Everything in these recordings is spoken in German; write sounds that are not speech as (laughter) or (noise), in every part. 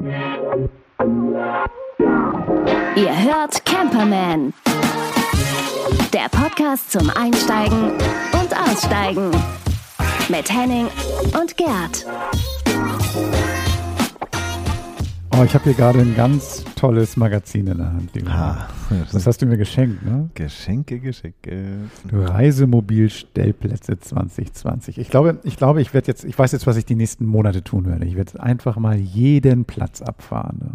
Ihr hört Camperman. Der Podcast zum Einsteigen und Aussteigen. Mit Henning und Gerd. Oh, ich habe hier gerade ein ganz tolles Magazin in der Hand. Lieber. Ah, (laughs) Das hast du mir geschenkt, ne? Geschenke, Geschenke. Reisemobil-Stellplätze 2020. Ich glaube, ich glaube, ich werde jetzt, ich weiß jetzt, was ich die nächsten Monate tun werde. Ich werde einfach mal jeden Platz abfahren. Ne?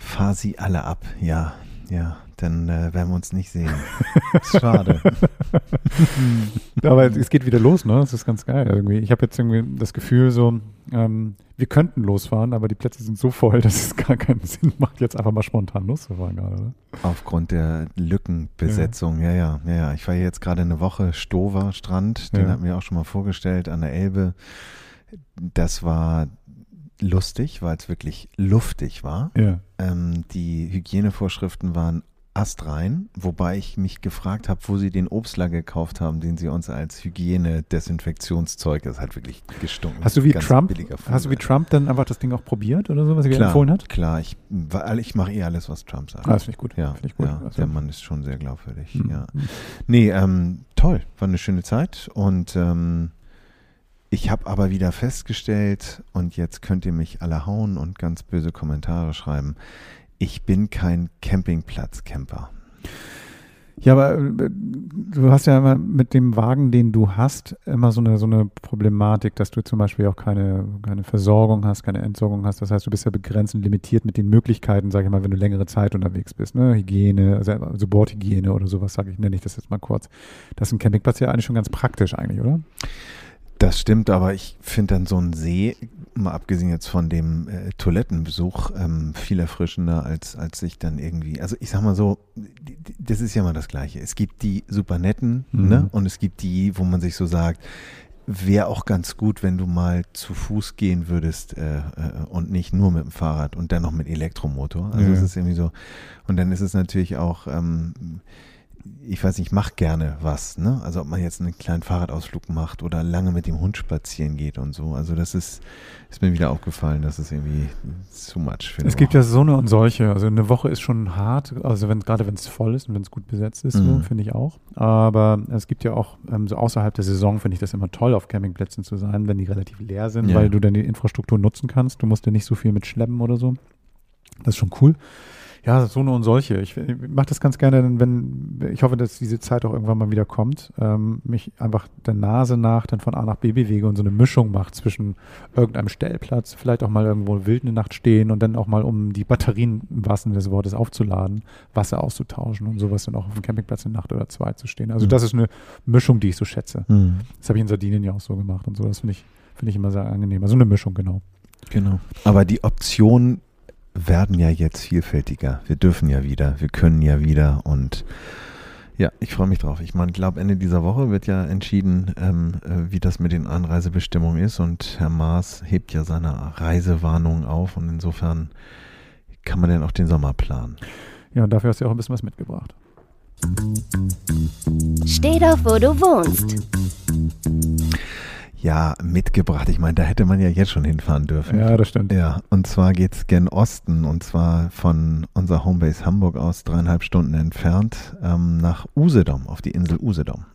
Fahr sie alle ab, ja, ja. Dann äh, werden wir uns nicht sehen. (laughs) Schade. (laughs) Aber es geht wieder los, ne? Das ist ganz geil irgendwie. Ich habe jetzt irgendwie das Gefühl, so, ähm, wir könnten losfahren, aber die Plätze sind so voll, (laughs) dass es gar keinen Sinn macht, jetzt einfach mal spontan loszufahren gerade. Ne? Aufgrund der Lückenbesetzung, ja, ja, ja, ja. Ich war jetzt gerade eine Woche Stover Strand, den Ja. hatten wir auch schon mal vorgestellt an der Elbe. Das war lustig, weil es wirklich luftig war. Ja. Ähm, die Hygienevorschriften waren astrein, wobei ich mich gefragt habe, wo sie den Obstler gekauft haben, den sie uns als Hygiene-Desinfektionszeug, das hat wirklich gestunken. Hast du wie Ganz Trump, hast du wie. Trump dann einfach das Ding auch probiert oder so, was er klar, empfohlen hat? Klar, ich, weil ich mache eh alles, was Trump sagt. Ah, das finde ich gut. ja, finde ich gut. ja Also, der Mann ist schon sehr glaubwürdig. Mhm. Ja. Nee, ähm, toll, war eine schöne Zeit und ähm, ich habe aber wieder festgestellt, und jetzt könnt ihr mich alle hauen und ganz böse Kommentare schreiben, ich bin kein Campingplatz-Camper. Ja, aber äh, du hast ja immer mit dem Wagen, den du hast, immer so eine, so eine Problematik, dass du zum Beispiel auch keine, keine Versorgung hast, keine Entsorgung hast. Das heißt, du bist ja begrenzt und limitiert mit den Möglichkeiten, sage ich mal, wenn du längere Zeit unterwegs bist. Ne? Hygiene, also also Bordhygiene oder sowas, sage ich, nenne ich das jetzt mal kurz. Das ist ein Campingplatz ja eigentlich schon ganz praktisch eigentlich, oder? Das stimmt, aber ich finde dann so ein See, mal abgesehen jetzt von dem äh, Toilettenbesuch, ähm, viel erfrischender, als, als sich dann irgendwie, also ich sag mal so, das ist ja mal das Gleiche. Es gibt die super netten, Mhm. ne? Und es gibt die, wo man sich so sagt, wäre auch ganz gut, wenn du mal zu Fuß gehen würdest äh, äh, und nicht nur mit dem Fahrrad und dann noch mit Elektromotor. Also Ja. es ist irgendwie so. Und dann ist es natürlich auch, ähm, ich weiß nicht, ich mache gerne was, ne? Also ob man jetzt einen kleinen Fahrradausflug macht oder lange mit dem Hund spazieren geht und so. Also das ist, ist mir wieder aufgefallen, das ist irgendwie too much für Es gibt ja so eine und solche. Also eine Woche ist schon hart, also wenn, gerade wenn es voll ist und wenn es gut besetzt ist, so, Mhm. finde ich auch. Aber es gibt ja auch, ähm, so außerhalb der Saison finde ich das immer toll, auf Campingplätzen zu sein, wenn die relativ leer sind, Ja. weil du dann die Infrastruktur nutzen kannst. Du musst ja nicht so viel mit schleppen oder so. Das ist schon cool. Ja, so eine und solche. Ich, ich mache das ganz gerne, wenn, ich hoffe, dass diese Zeit auch irgendwann mal wieder kommt, ähm, mich einfach der Nase nach dann von A nach B bewege und so eine Mischung macht zwischen irgendeinem Stellplatz, vielleicht auch mal irgendwo wild eine Nacht stehen und dann auch mal, um die Batterien im wahrsten Sinne des Wortes aufzuladen, Wasser auszutauschen und sowas dann auch auf dem Campingplatz eine Nacht oder zwei zu stehen. Also Mhm. das ist eine Mischung, die ich so schätze. Mhm. Das habe ich in Sardinien ja auch so gemacht und so. Das finde ich, finde ich immer sehr angenehm. Also eine Mischung, genau. Genau. Aber die Optionen werden ja jetzt vielfältiger. Wir dürfen ja wieder, wir können ja wieder und ja, ich freue mich drauf. Ich meine, ich glaube, Ende dieser Woche wird ja entschieden, ähm, äh, wie das mit den Anreisebestimmungen ist und Herr Maas hebt ja seine Reisewarnung auf und insofern kann man dann auch den Sommer planen. Ja, und dafür hast du ja auch ein bisschen was mitgebracht. Steh doch, wo du wohnst. Ja, mitgebracht. Ich meine, da hätte man ja jetzt schon hinfahren dürfen. Ja, das stimmt. Ja, und zwar geht's gen Osten und zwar von unserer Homebase Hamburg aus dreieinhalb Stunden entfernt ähm, nach Usedom, auf die Insel Usedom.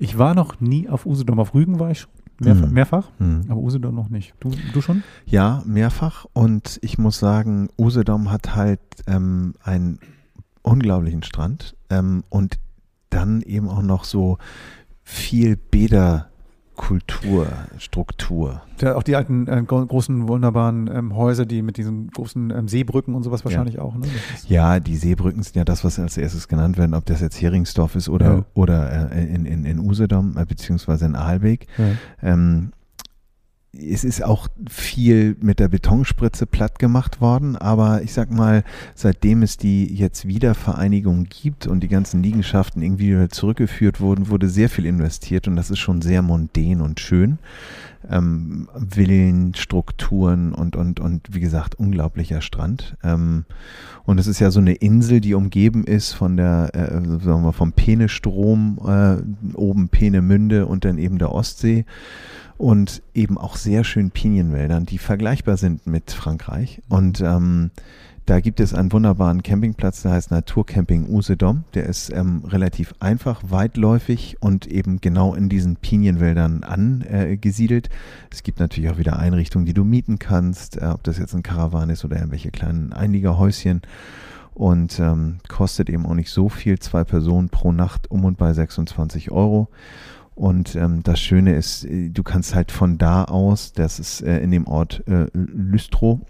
Ich war noch nie auf Usedom. Auf Rügen war ich schon. Mehrfach, Mhm. mehrfach Hm. aber Usedom noch nicht. Du, du schon? Ja, mehrfach und ich muss sagen, Usedom hat halt ähm, einen unglaublichen Strand ähm, und dann eben auch noch so viel Bäderkultur, Struktur. Der, auch die alten äh, gro- großen, wunderbaren ähm, Häuser, die mit diesen großen ähm, Seebrücken und sowas wahrscheinlich auch. Ne? Ja, die Seebrücken sind ja das, was als erstes genannt werden, ob das jetzt Heringsdorf ist oder, Ja. oder äh, in, in, in Usedom, äh, beziehungsweise in Aalbeek. ja. Ähm, es ist auch viel mit der Betonspritze platt gemacht worden, aber ich sag mal, seitdem es die jetzt Wiedervereinigung gibt und die ganzen Liegenschaften irgendwie zurückgeführt wurden, wurde sehr viel investiert und das ist schon sehr mondän und schön. Ähm, Villen, Strukturen und, und, und wie gesagt, unglaublicher Strand. Ähm, und es ist ja so eine Insel, die umgeben ist von der, äh, sagen wir, vom Peenestrom, äh, oben Peenemünde und dann eben der Ostsee. Und eben auch sehr schön Pinienwäldern, die vergleichbar sind mit Frankreich. Und ähm, da gibt es einen wunderbaren Campingplatz, der heißt Naturcamping Usedom. Der ist ähm, relativ einfach, weitläufig und eben genau in diesen Pinienwäldern angesiedelt. Es gibt natürlich auch wieder Einrichtungen, die du mieten kannst, äh, ob das jetzt ein Karawan ist oder irgendwelche kleinen Einliegerhäuschen. Und ähm, kostet eben auch nicht so viel, zwei Personen pro Nacht um und bei 26 Euro. Und ähm, das Schöne ist, äh, du kannst halt von da aus, das ist äh, in dem Ort äh, Lüstrow,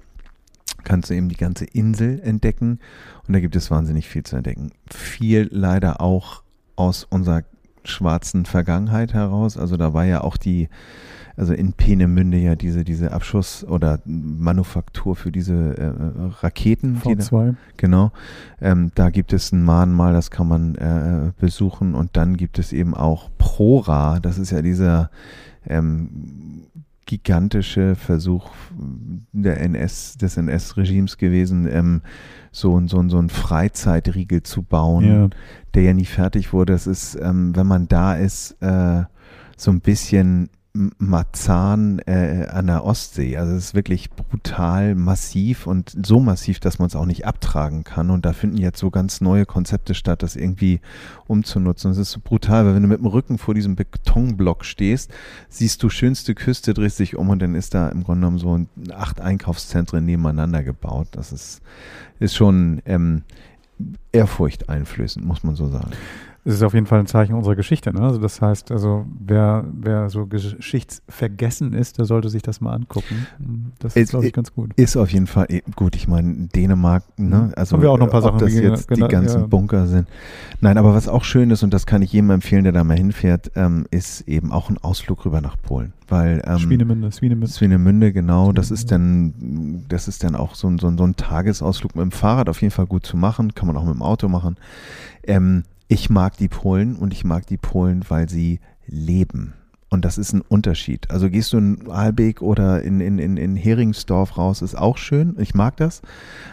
kannst du eben die ganze Insel entdecken und da gibt es wahnsinnig viel zu entdecken. Viel leider auch aus unserer schwarzen Vergangenheit heraus. Also da war ja auch die, also in Peenemünde ja diese, diese Abschuss- oder Manufaktur für diese äh, Raketen. V2. Da, genau. Ähm, da gibt es ein Mahnmal, das kann man äh, besuchen und dann gibt es eben auch Prora, das ist ja dieser ähm, gigantische Versuch der NS, des NS-Regimes gewesen, ähm, so, so, so ein Freizeitriegel zu bauen, ja. der ja nie fertig wurde. Es ist, ähm, wenn man da ist, äh, so ein bisschen Marzahn äh, an der Ostsee. Also es ist wirklich brutal massiv und so massiv, dass man es auch nicht abtragen kann. Und da finden jetzt so ganz neue Konzepte statt, das irgendwie umzunutzen. Es ist so brutal, weil wenn du mit dem Rücken vor diesem Betonblock stehst, siehst du schönste Küste, drehst dich um und dann ist da im Grunde genommen so acht Einkaufszentren nebeneinander gebaut. Das ist, ist schon ähm, ehrfurchteinflößend, muss man so sagen es ist auf jeden Fall ein Zeichen unserer Geschichte. Ne? Also das heißt, also wer, wer so geschichtsvergessen ist, der sollte sich das mal angucken. Das ist, glaube ich, ganz gut. Ist auf jeden Fall eh, gut. Ich meine, Dänemark, ne? Mhm. Also Haben wir auch noch ein paar ob Sachen, das jetzt genau, die ganzen ja. Bunker sind. Nein, aber was auch schön ist, und das kann ich jedem empfehlen, der da mal hinfährt, ähm, ist eben auch ein Ausflug rüber nach Polen. Weil, ähm, Schwienemünde, Schwienemünde. Schwienemünde, genau. Das ist dann, das ist dann auch so ein, so, ein, so ein Tagesausflug mit dem Fahrrad auf jeden Fall gut zu machen. Kann man auch mit dem Auto machen. Ähm, ich mag die Polen und ich mag die Polen, weil sie leben. Und das ist ein Unterschied. Also gehst du in Aalbeek oder in, in, in, in Heringsdorf raus, ist auch schön. Ich mag das.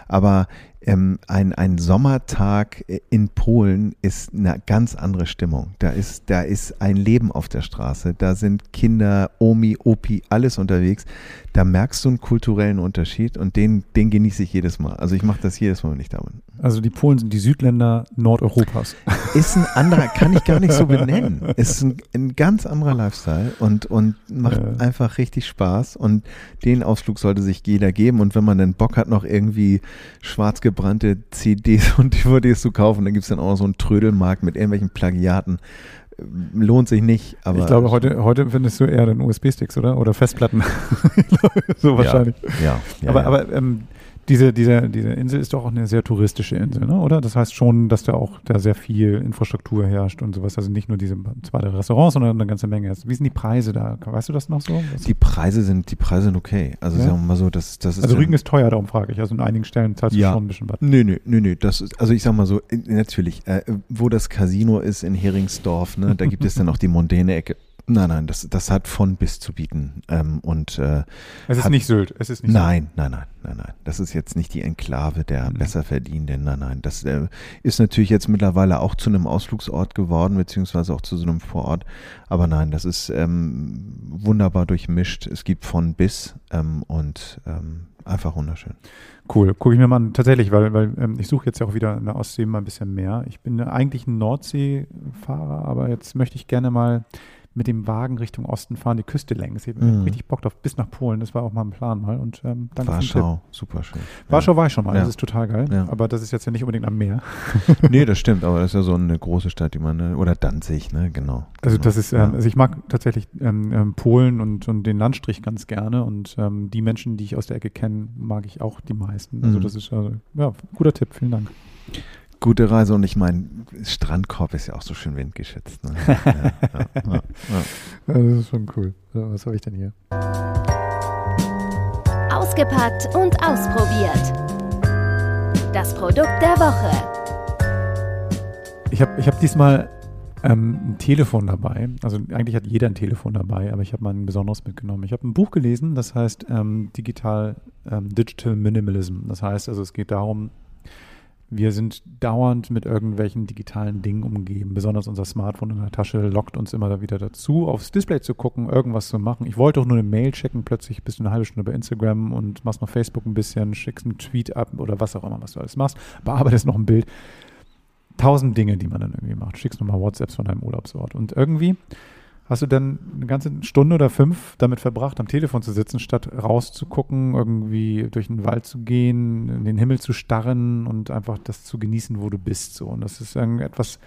Aber ähm, ein, ein Sommertag in Polen ist eine ganz andere Stimmung. Da ist, da ist ein Leben auf der Straße. Da sind Kinder, Omi, Opi, alles unterwegs. Da merkst du einen kulturellen Unterschied und den, den genieße ich jedes Mal. Also ich mache das jedes Mal, wenn ich da bin. Also die Polen sind die Südländer Nordeuropas. (laughs) Ist ein anderer, kann ich gar nicht so benennen. Ist ein, ein ganz anderer Lifestyle und, und macht ja. einfach richtig Spaß. Und den Ausflug sollte sich jeder geben. Und wenn man dann Bock hat, noch irgendwie schwarz gebrannte CDs und (laughs) DVDs zu kaufen. Dann gibt es dann auch noch so einen Trödelmarkt mit irgendwelchen Plagiaten. Lohnt sich nicht, aber. Ich glaube, heute, heute findest du eher den USB-Sticks, oder? Oder Festplatten. (laughs) so wahrscheinlich. Ja, ja, ja aber, ja. aber ähm, diese, diese, diese Insel ist doch auch eine sehr touristische Insel, ne? oder? Das heißt schon, dass da auch da sehr viel Infrastruktur herrscht und sowas. Also nicht nur diese zwei Restaurants, sondern eine ganze Menge. Wie sind die Preise da? Weißt du das noch so? Was die Preise sind, die Preise sind okay. Also ja? sagen wir mal so, das, das ist. Also Rügen ist teuer, darum frage ich. Also in einigen Stellen zahlst ja. du schon ein bisschen was. Nö, nö, nö, nö. Das ist, also ich sag mal so, natürlich, äh, wo das Casino ist in Heringsdorf, ne, da gibt es dann auch die mondäne Ecke. Nein, nein, das, das hat von bis zu bieten. Ähm, und, äh, es ist hat, nicht Sylt. Es ist nicht nein, Sylt. nein, nein, nein, nein. Das ist jetzt nicht die Enklave der mhm. Besserverdienenden. Nein, nein. Das äh, ist natürlich jetzt mittlerweile auch zu einem Ausflugsort geworden, beziehungsweise auch zu so einem Vorort. Aber nein, das ist ähm, wunderbar durchmischt. Es gibt von bis ähm, und ähm, einfach wunderschön. Cool, gucke ich mir mal an. Tatsächlich, weil, weil ähm, ich suche jetzt ja auch wieder in der Ostsee mal ein bisschen mehr. Ich bin eigentlich ein Nordseefahrer, aber jetzt möchte ich gerne mal mit dem Wagen Richtung Osten fahren, die Küste längs. Ich habe mhm. richtig Bock drauf, bis nach Polen. Das war auch mal ein Plan mal. Und ähm, danke Warschau, super schön. Warschau ja. war ich schon mal, ja. das ist total geil. Ja. Aber das ist jetzt ja nicht unbedingt am Meer. (laughs) nee, das stimmt, aber das ist ja so eine große Stadt, die man, ne, oder Danzig, ne, genau. Also genau. das ist, ähm, also ich mag tatsächlich ähm, ähm, Polen und, und den Landstrich ganz gerne und ähm, die Menschen, die ich aus der Ecke kenne, mag ich auch die meisten. Also mhm. das ist, also, ja, guter Tipp, vielen Dank gute Reise und ich meine, Strandkorb ist ja auch so schön windgeschützt. Ne? ja, ja, ja, (laughs) das ist schon cool. Was habe ich denn hier? Ausgepackt und ausprobiert. Das Produkt der Woche. Ich habe ich hab diesmal ähm, ein Telefon dabei. Also eigentlich hat jeder ein Telefon dabei, aber ich habe mal ein besonderes mitgenommen. Ich habe ein Buch gelesen, das heißt ähm, Digital, ähm, Digital Minimalism. Das heißt also, es geht darum, Wir sind dauernd mit irgendwelchen digitalen Dingen umgeben. Besonders unser Smartphone in der Tasche lockt uns immer wieder dazu, aufs Display zu gucken, irgendwas zu machen. Ich wollte auch nur eine Mail checken, plötzlich bist du eine halbe Stunde bei Instagram und machst noch Facebook ein bisschen, schickst einen Tweet ab oder was auch immer, was du alles machst, bearbeitest noch ein Bild. Tausend Dinge, die man dann irgendwie macht. Schickst nochmal WhatsApps von deinem Urlaubsort. Und irgendwie hast du dann eine ganze Stunde oder fünf damit verbracht, am Telefon zu sitzen, statt rauszugucken, irgendwie durch den Wald zu gehen, in den Himmel zu starren und einfach das zu genießen, wo du bist. So. Und das ist etwas,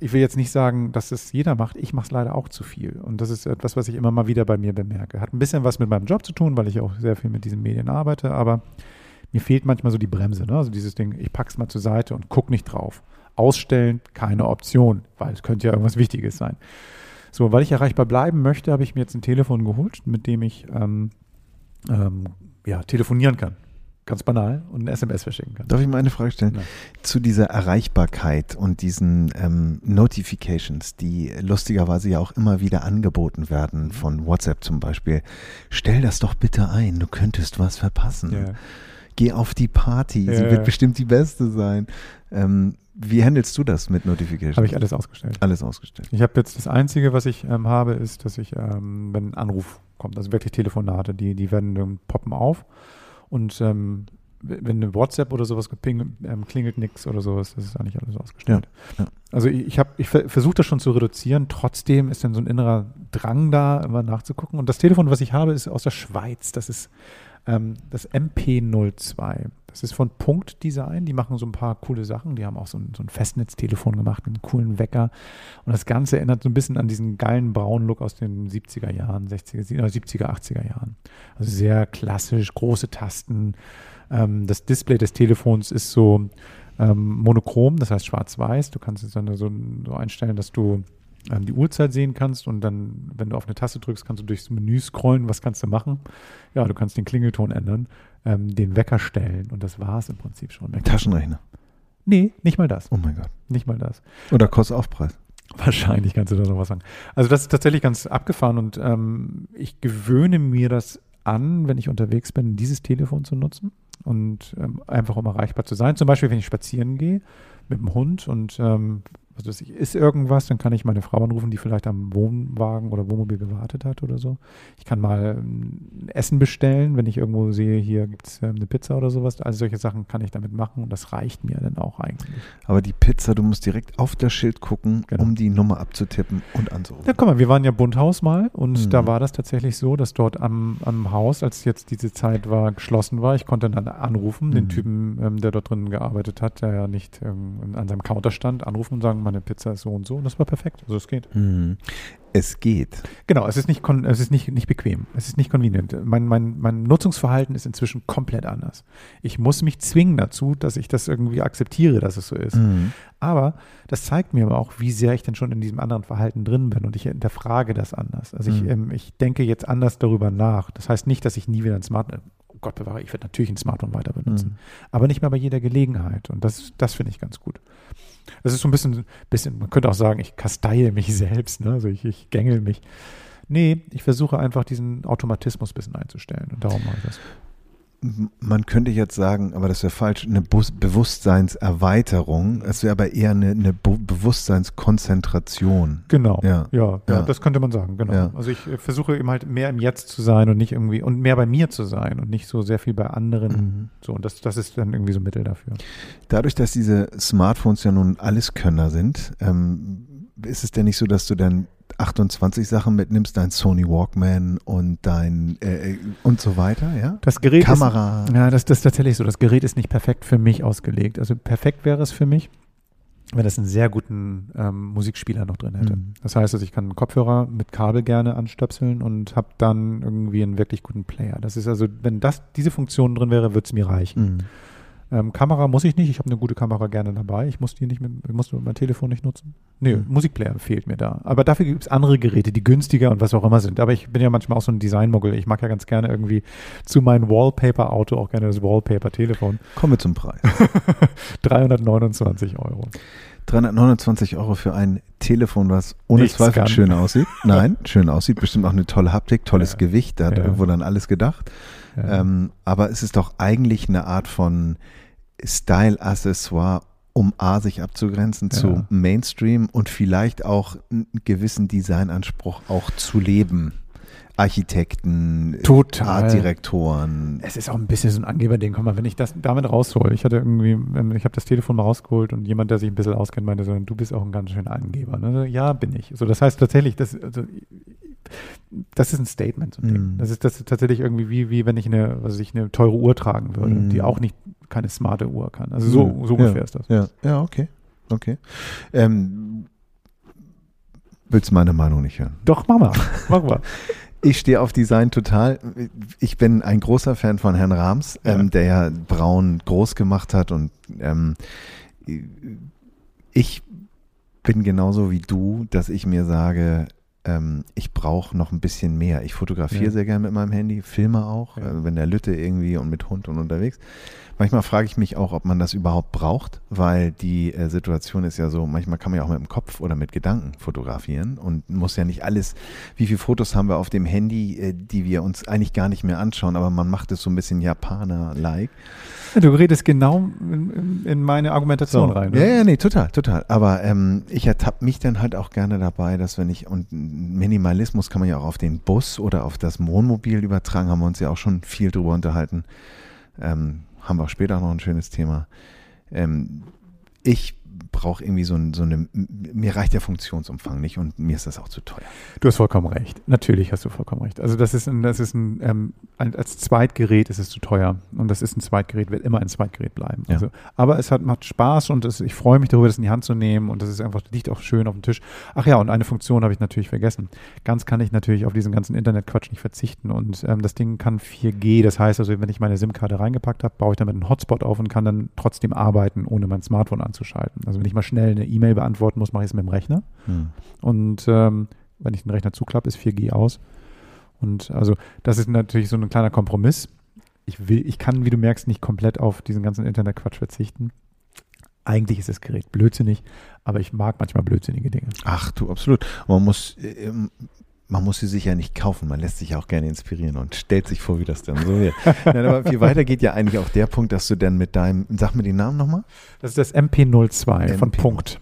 ich will jetzt nicht sagen, dass es jeder macht. Ich mache es leider auch zu viel. Und das ist etwas, was ich immer mal wieder bei mir bemerke. Hat ein bisschen was mit meinem Job zu tun, weil ich auch sehr viel mit diesen Medien arbeite, aber mir fehlt manchmal so die Bremse. Ne? Also dieses Ding, ich pack's mal zur Seite und guck nicht drauf. Ausstellen, keine Option, weil es könnte ja irgendwas Wichtiges sein. So, weil ich erreichbar bleiben möchte, habe ich mir jetzt ein Telefon geholt, mit dem ich ähm, ähm, ja, telefonieren kann. Ganz banal und ein SMS verschicken kann. Darf ich mal eine Frage stellen? Ja. Zu dieser Erreichbarkeit und diesen ähm, Notifications, die lustigerweise ja auch immer wieder angeboten werden, mhm. von WhatsApp zum Beispiel. Stell das doch bitte ein, du könntest was verpassen. Ja. Geh auf die Party, ja. sie wird bestimmt die beste sein. Ähm, wie handelst du das mit Notifications? Habe ich alles ausgestellt. Alles ausgestellt. Ich habe jetzt das Einzige, was ich ähm, habe, ist, dass ich, ähm, wenn ein Anruf kommt, also wirklich Telefonate, die, die werden ähm, poppen auf. Und ähm, wenn eine WhatsApp oder sowas ping, ähm, klingelt nichts oder sowas, das ist eigentlich alles ausgestellt. Ja, ja. Also ich, ich, ich versuche das schon zu reduzieren, trotzdem ist dann so ein innerer Drang da, immer nachzugucken. Und das Telefon, was ich habe, ist aus der Schweiz. Das ist ähm, das MP02. Das ist von Punkt Design. Die machen so ein paar coole Sachen. Die haben auch so ein, so ein Festnetztelefon gemacht, einen coolen Wecker. Und das Ganze erinnert so ein bisschen an diesen geilen braunen Look aus den 70er Jahren, 60er, 70er, 80er Jahren. Also sehr klassisch, große Tasten. Ähm, das Display des Telefons ist so ähm, monochrom, das heißt schwarz-weiß. Du kannst es dann so, so einstellen, dass du ähm, die Uhrzeit sehen kannst und dann, wenn du auf eine Taste drückst, kannst du durchs Menü scrollen. Was kannst du machen? Ja, du kannst den Klingelton ändern, ähm, den Wecker stellen und das war es im Prinzip schon. Taschenrechner? Nee, nicht mal das. Oh mein Gott. Nicht mal das. Oder Kostaufpreis? Wahrscheinlich kannst du da noch was sagen. Also das ist tatsächlich ganz abgefahren und ähm, ich gewöhne mir das an, wenn ich unterwegs bin, dieses Telefon zu nutzen und ähm, einfach um erreichbar zu sein. Zum Beispiel, wenn ich spazieren gehe mit dem Hund und ähm, was weiß ich, ist irgendwas, dann kann ich meine Frau anrufen, die vielleicht am Wohnwagen oder Wohnmobil gewartet hat oder so. Ich kann mal ähm, Essen bestellen, wenn ich irgendwo sehe, hier gibt es ähm, eine Pizza oder sowas. Also solche Sachen kann ich damit machen und das reicht mir dann auch eigentlich. Aber die Pizza, du musst direkt auf das Schild gucken, genau. um die Nummer abzutippen und anzurufen. Ja, guck mal, wir waren ja Bundhaus mal und mhm. da war das tatsächlich so, dass dort am, am Haus, als jetzt diese Zeit war, geschlossen war, ich konnte dann anrufen, mhm. den Typen, ähm, der dort drin gearbeitet hat, der ja nicht ähm, an seinem Counter stand, anrufen und sagen, meine Pizza ist so und so. Und das war perfekt. Also es geht. Mhm. Es geht. Genau, es ist nicht, es ist nicht, nicht bequem. Es ist nicht convenient. Mein, mein, mein Nutzungsverhalten ist inzwischen komplett anders. Ich muss mich zwingen dazu, dass ich das irgendwie akzeptiere, dass es so ist. Mhm. Aber das zeigt mir aber auch, wie sehr ich denn schon in diesem anderen Verhalten drin bin und ich hinterfrage das anders. Also ich, mhm. ähm, ich denke jetzt anders darüber nach. Das heißt nicht, dass ich nie wieder ein Smartphone, oh Gott bewahre, ich werde natürlich ein Smartphone weiter benutzen, mhm. aber nicht mehr bei jeder Gelegenheit. Und das, das finde ich ganz gut. Es ist so ein bisschen, bisschen, man könnte auch sagen, ich kasteie mich (laughs) selbst, ne? also ich, ich gängel mich. Nee, ich versuche einfach diesen Automatismus ein bisschen einzustellen und darum mache ich das man könnte jetzt sagen, aber das wäre falsch, eine Be Bewusstseinserweiterung. Es wäre aber eher eine, eine Be Bewusstseinskonzentration. Genau. Ja. Ja, ja. ja, das könnte man sagen, genau. Ja. Also ich äh, versuche eben halt mehr im Jetzt zu sein und nicht irgendwie und mehr bei mir zu sein und nicht so sehr viel bei anderen. Mhm. So, und das, das ist dann irgendwie so ein Mittel dafür. Dadurch, dass diese Smartphones ja nun Alleskönner sind, ähm, ist es denn nicht so, dass du dann 28 Sachen mitnimmst, dein Sony Walkman und dein äh, äh, und so weiter, ja? Das Gerät Kamera. Ist, ja, das, das ist tatsächlich so. Das Gerät ist nicht perfekt für mich ausgelegt. Also perfekt wäre es für mich, wenn es einen sehr guten ähm, Musikspieler noch drin hätte. Mhm. Das heißt, also ich kann einen Kopfhörer mit Kabel gerne anstöpseln und habe dann irgendwie einen wirklich guten Player. Das ist also, wenn das diese Funktion drin wäre, würde es mir reichen. Mhm. Ähm, Kamera muss ich nicht. Ich habe eine gute Kamera gerne dabei. Ich muss die nicht mit, muss mein Telefon nicht nutzen. Nee, mhm. Musikplayer fehlt mir da. Aber dafür gibt es andere Geräte, die günstiger und was auch immer sind. Aber ich bin ja manchmal auch so ein Designmuggel. Ich mag ja ganz gerne irgendwie zu meinem Wallpaper-Auto auch gerne das Wallpaper-Telefon. Kommen wir zum Preis. (laughs) 329 Euro. 329 Euro für ein Telefon, was ohne Nichts Zweifel kann. schön aussieht. (laughs) Nein, schön aussieht. Bestimmt auch eine tolle Haptik, tolles ja. Gewicht. Da hat ja. irgendwo dann alles gedacht. Ähm, aber es ist doch eigentlich eine Art von Style-Accessoire, um A, sich abzugrenzen Ja. zu Mainstream und vielleicht auch einen gewissen Designanspruch auch zu leben. Architekten, Total. Artdirektoren. Es ist auch ein bisschen so ein Angeberding. Guck mal, wenn ich das damit raushole, ich hatte irgendwie, ich habe das Telefon mal rausgeholt und jemand, der sich ein bisschen auskennt, meinte so, du bist auch ein ganz schöner Angeber. Ne? Ja, bin ich. So, das heißt tatsächlich, das, also, das ist ein Statement. Mhm. Das ist das ist tatsächlich irgendwie wie, wie wenn ich eine, was ich eine teure Uhr tragen würde, Mhm. die auch nicht keine smarte Uhr kann. Also so, Mhm. so ungefähr ist das. Ja, ja, okay. Okay. Ähm, willst du meine Meinung nicht hören? Doch, mach mal. Mach mal. (laughs) Ich stehe auf Design total. Ich bin ein großer Fan von Herrn Rams, Ja. ähm, der ja Braun groß gemacht hat und ähm, ich bin genauso wie du, dass ich mir sage, ähm, ich brauche noch ein bisschen mehr. Ich fotografiere Ja. sehr gerne mit meinem Handy, filme auch, Ja. also wenn der Lütte irgendwie und mit Hund und unterwegs. Manchmal frage ich mich auch, ob man das überhaupt braucht, weil die äh, Situation ist ja so, manchmal kann man ja auch mit dem Kopf oder mit Gedanken fotografieren und muss ja nicht alles, wie viele Fotos haben wir auf dem Handy, äh, die wir uns eigentlich gar nicht mehr anschauen, aber man macht es so ein bisschen Japaner-like. Du redest genau in, in, in meine Argumentation rein. ne? Ja, ja, nee, total, total. Aber ähm, ich ertappe mich dann halt auch gerne dabei, dass wenn ich, und Minimalismus kann man ja auch auf den Bus oder auf das Wohnmobil übertragen, haben wir uns ja auch schon viel drüber unterhalten. Ähm, haben wir auch später noch ein schönes Thema. Ähm, ich brauche irgendwie so, ein, so eine, mir reicht der Funktionsumfang nicht und mir ist das auch zu teuer. Du hast vollkommen recht. Natürlich hast du vollkommen recht. Also das ist ein, das ist ein, ähm, als Zweitgerät ist es zu teuer. Und das ist ein Zweitgerät, wird immer ein Zweitgerät bleiben. Ja. Also, aber es hat, macht Spaß und es, ich freue mich darüber, das in die Hand zu nehmen und das ist einfach, liegt auch schön auf dem Tisch. Ach ja, und eine Funktion habe ich natürlich vergessen. Ganz kann ich natürlich auf diesen ganzen Internetquatsch nicht verzichten. Und ähm, das Ding kann 4G. Das heißt also, wenn ich meine SIM-Karte reingepackt habe, baue ich damit einen Hotspot auf und kann dann trotzdem arbeiten, ohne mein Smartphone anzuschalten. Also wenn ich mal schnell eine E-Mail beantworten muss, mache ich es mit dem Rechner. Hm. Und ähm, wenn ich den Rechner zuklappe, ist 4G aus. Und also das ist natürlich so ein kleiner Kompromiss. Ich will, ich kann, wie du merkst, nicht komplett auf diesen ganzen Internetquatsch verzichten. Eigentlich ist das Gerät blödsinnig, aber ich mag manchmal blödsinnige Dinge. Ach du, absolut. Man muss, äh, ähm, man muss sie sich ja nicht kaufen, man lässt sich auch gerne inspirieren und stellt sich vor, wie das dann so wird. (laughs) Nein, aber viel weiter geht ja eigentlich auch der Punkt, dass du dann mit deinem, sag mir den Namen nochmal, Das ist das MP02 von MP02. Punkt.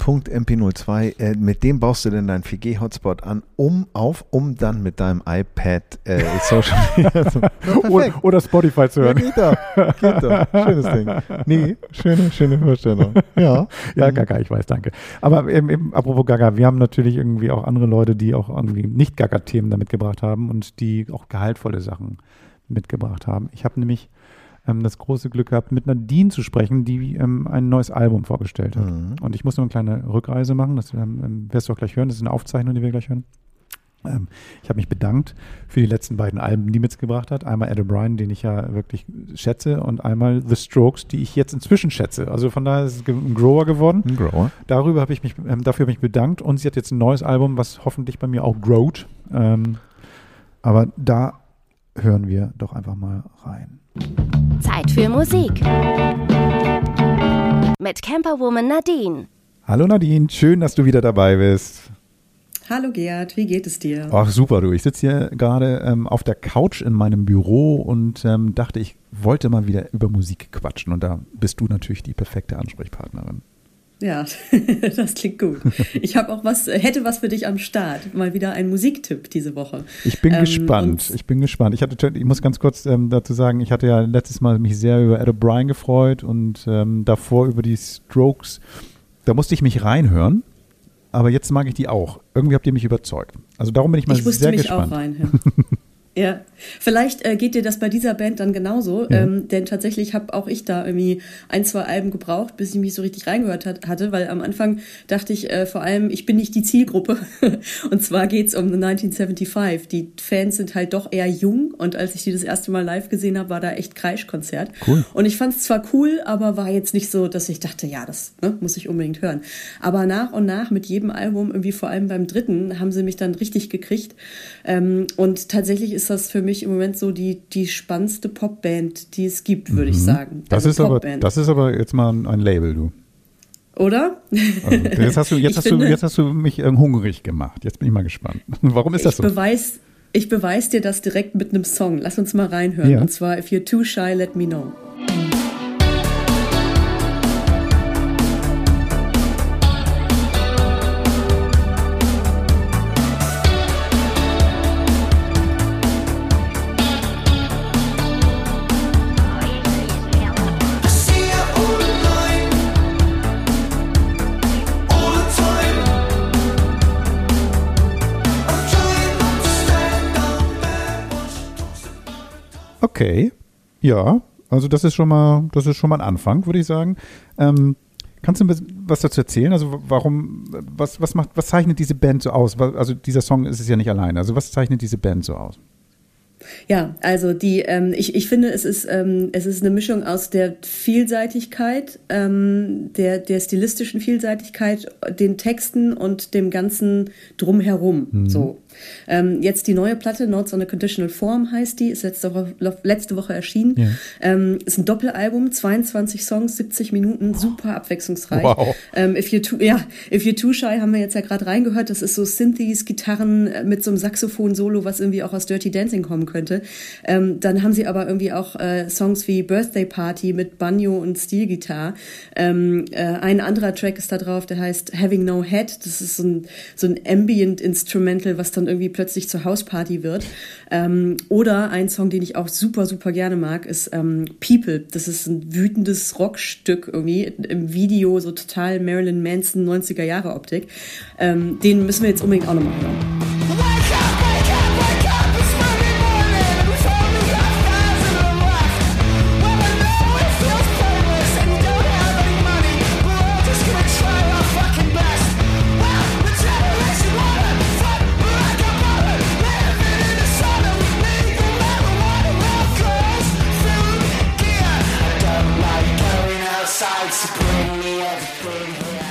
Punkt MP02, äh, mit dem baust du dann deinen 4G-Hotspot an, um auf, um dann mit deinem iPad äh, (laughs) Social Media zu, Ja. Oder, oder Spotify zu Ja, hören. geht doch, geht doch. Schönes Ding. Nee, schöne, schöne Vorstellung. Ja. (laughs) Ja, Gaga, ich weiß, danke. Aber eben, eben, apropos Gaga, wir haben natürlich irgendwie auch andere Leute, die auch irgendwie nicht Gaga-Themen da mitgebracht haben und die auch gehaltvolle Sachen mitgebracht haben. Ich habe nämlich ähm, das große Glück gehabt, mit Nadine zu sprechen, die ähm, ein neues Album vorgestellt hat. Mhm. Und ich muss nur eine kleine Rückreise machen, das ähm, ähm, wirst du auch gleich hören, das ist eine Aufzeichnung, die wir gleich hören. Ähm, ich habe mich bedankt für die letzten beiden Alben, die mitgebracht hat. Einmal Ed O'Brien, den ich ja wirklich schätze, und einmal The Strokes, die ich jetzt inzwischen schätze. Also von daher ist es ein Grower geworden. Ein Grower. Darüber habe ich mich, ähm, dafür habe ich mich bedankt und sie hat jetzt ein neues Album, was hoffentlich bei mir auch growt. Ähm, aber da hören wir doch einfach mal rein. Zeit für Musik. Mit Camperwoman Nadine. Hallo Nadine, schön, dass du wieder dabei bist. Hallo Gerd, wie geht es dir? Ach super, du. Ich sitze hier gerade ähm, auf der Couch in meinem Büro und ähm, dachte, ich wollte mal wieder über Musik quatschen und da bist du natürlich die perfekte Ansprechpartnerin. Ja, (laughs) das klingt gut. Ich habe auch was, hätte was für dich am Start. Mal wieder ein Musiktipp diese Woche. Ich bin Ähm, gespannt. Ich bin gespannt. Ich hatte, ich muss ganz kurz ähm, dazu sagen, ich hatte ja letztes Mal mich sehr über Ed O'Brien gefreut und ähm, davor über die Strokes. Da musste ich mich reinhören, aber jetzt mag ich die auch. Irgendwie habt ihr mich überzeugt. Also darum bin ich mal Ich musste sehr mich gespannt. auch reinhören. (laughs) Ja, vielleicht äh, geht dir das bei dieser Band dann genauso, Ja. ähm, denn tatsächlich habe auch ich da irgendwie ein, zwei Alben gebraucht, bis ich mich so richtig reingehört hat, hatte, weil am Anfang dachte ich äh, vor allem, ich bin nicht die Zielgruppe. (laughs) und zwar geht's um The 1975. Die Fans sind halt doch eher jung und als ich die das erste Mal live gesehen habe, war da echt Kreischkonzert. Cool. Und ich fand es zwar cool, aber war jetzt nicht so, dass ich dachte, ja, das ne, muss ich unbedingt hören. Aber nach und nach mit jedem Album, irgendwie vor allem beim dritten, haben sie mich dann richtig gekriegt. Ähm, und tatsächlich ist das für mich im Moment so die, die spannendste Popband, die es gibt, würde ich sagen. Mhm. Das, Also ist aber, das ist aber jetzt mal ein, ein Label, du. Oder? Also, jetzt hast du, jetzt (laughs) hast du, finde- jetzt hast du mich ähm, hungrig gemacht. Jetzt bin ich mal gespannt. (laughs) Warum ist das ich so? beweis, ich beweis dir das direkt mit einem Song. Lass uns mal reinhören. Ja. Und zwar If You're Too Shy, Let Me Know. Okay, ja, also das ist schon mal, das ist schon mal ein Anfang, würde ich sagen. Ähm, kannst du was dazu erzählen? Also warum, was, was macht, was zeichnet diese Band so aus? Also dieser Song ist es ja nicht alleine. Also was zeichnet diese Band so aus? Ja, also die, ähm, ich, ich finde, es ist, ähm, es ist eine Mischung aus der Vielseitigkeit, ähm, der, der stilistischen Vielseitigkeit, den Texten und dem ganzen Drumherum. Mhm. So. Ähm, jetzt die neue Platte, Notes on a Conditional Form heißt die, ist letzte Woche, letzte Woche erschienen. Ja. Ähm, ist ein Doppelalbum, 22 Songs, 70 Minuten, super abwechslungsreich. Wow. Ähm, If You're Too, ja, If You're Too Shy haben wir jetzt ja gerade reingehört. Das ist so Synthes, Gitarren äh, mit so einem Saxophon-Solo, was irgendwie auch aus Dirty Dancing kommen könnte. Ähm, dann haben sie aber irgendwie auch äh, Songs wie Birthday Party mit Banjo und Steelgitarre. Ähm, äh, ein anderer Track ist da drauf, der heißt Having No Head. Das ist so ein, so ein Ambient Instrumental, was dann irgendwie plötzlich zur Hausparty wird. Ähm, oder ein Song, den ich auch super, super gerne mag, ist ähm, People. Das ist ein wütendes Rockstück irgendwie im Video, so total Marilyn Manson 90er Jahre Optik. Ähm, den müssen wir jetzt unbedingt auch nochmal hören.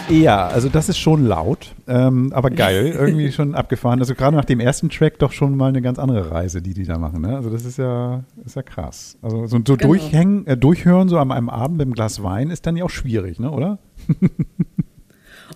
Ja, also das ist schon laut, ähm, aber geil, (laughs) irgendwie schon abgefahren. Also gerade nach dem ersten Track doch schon mal eine ganz andere Reise, die die da machen. Ne? Also das ist ja, ist ja krass. Also so, so genau. durchhängen, äh, durchhören so am einem Abend mit einem Glas Wein ist dann ja auch schwierig, ne? oder? (laughs)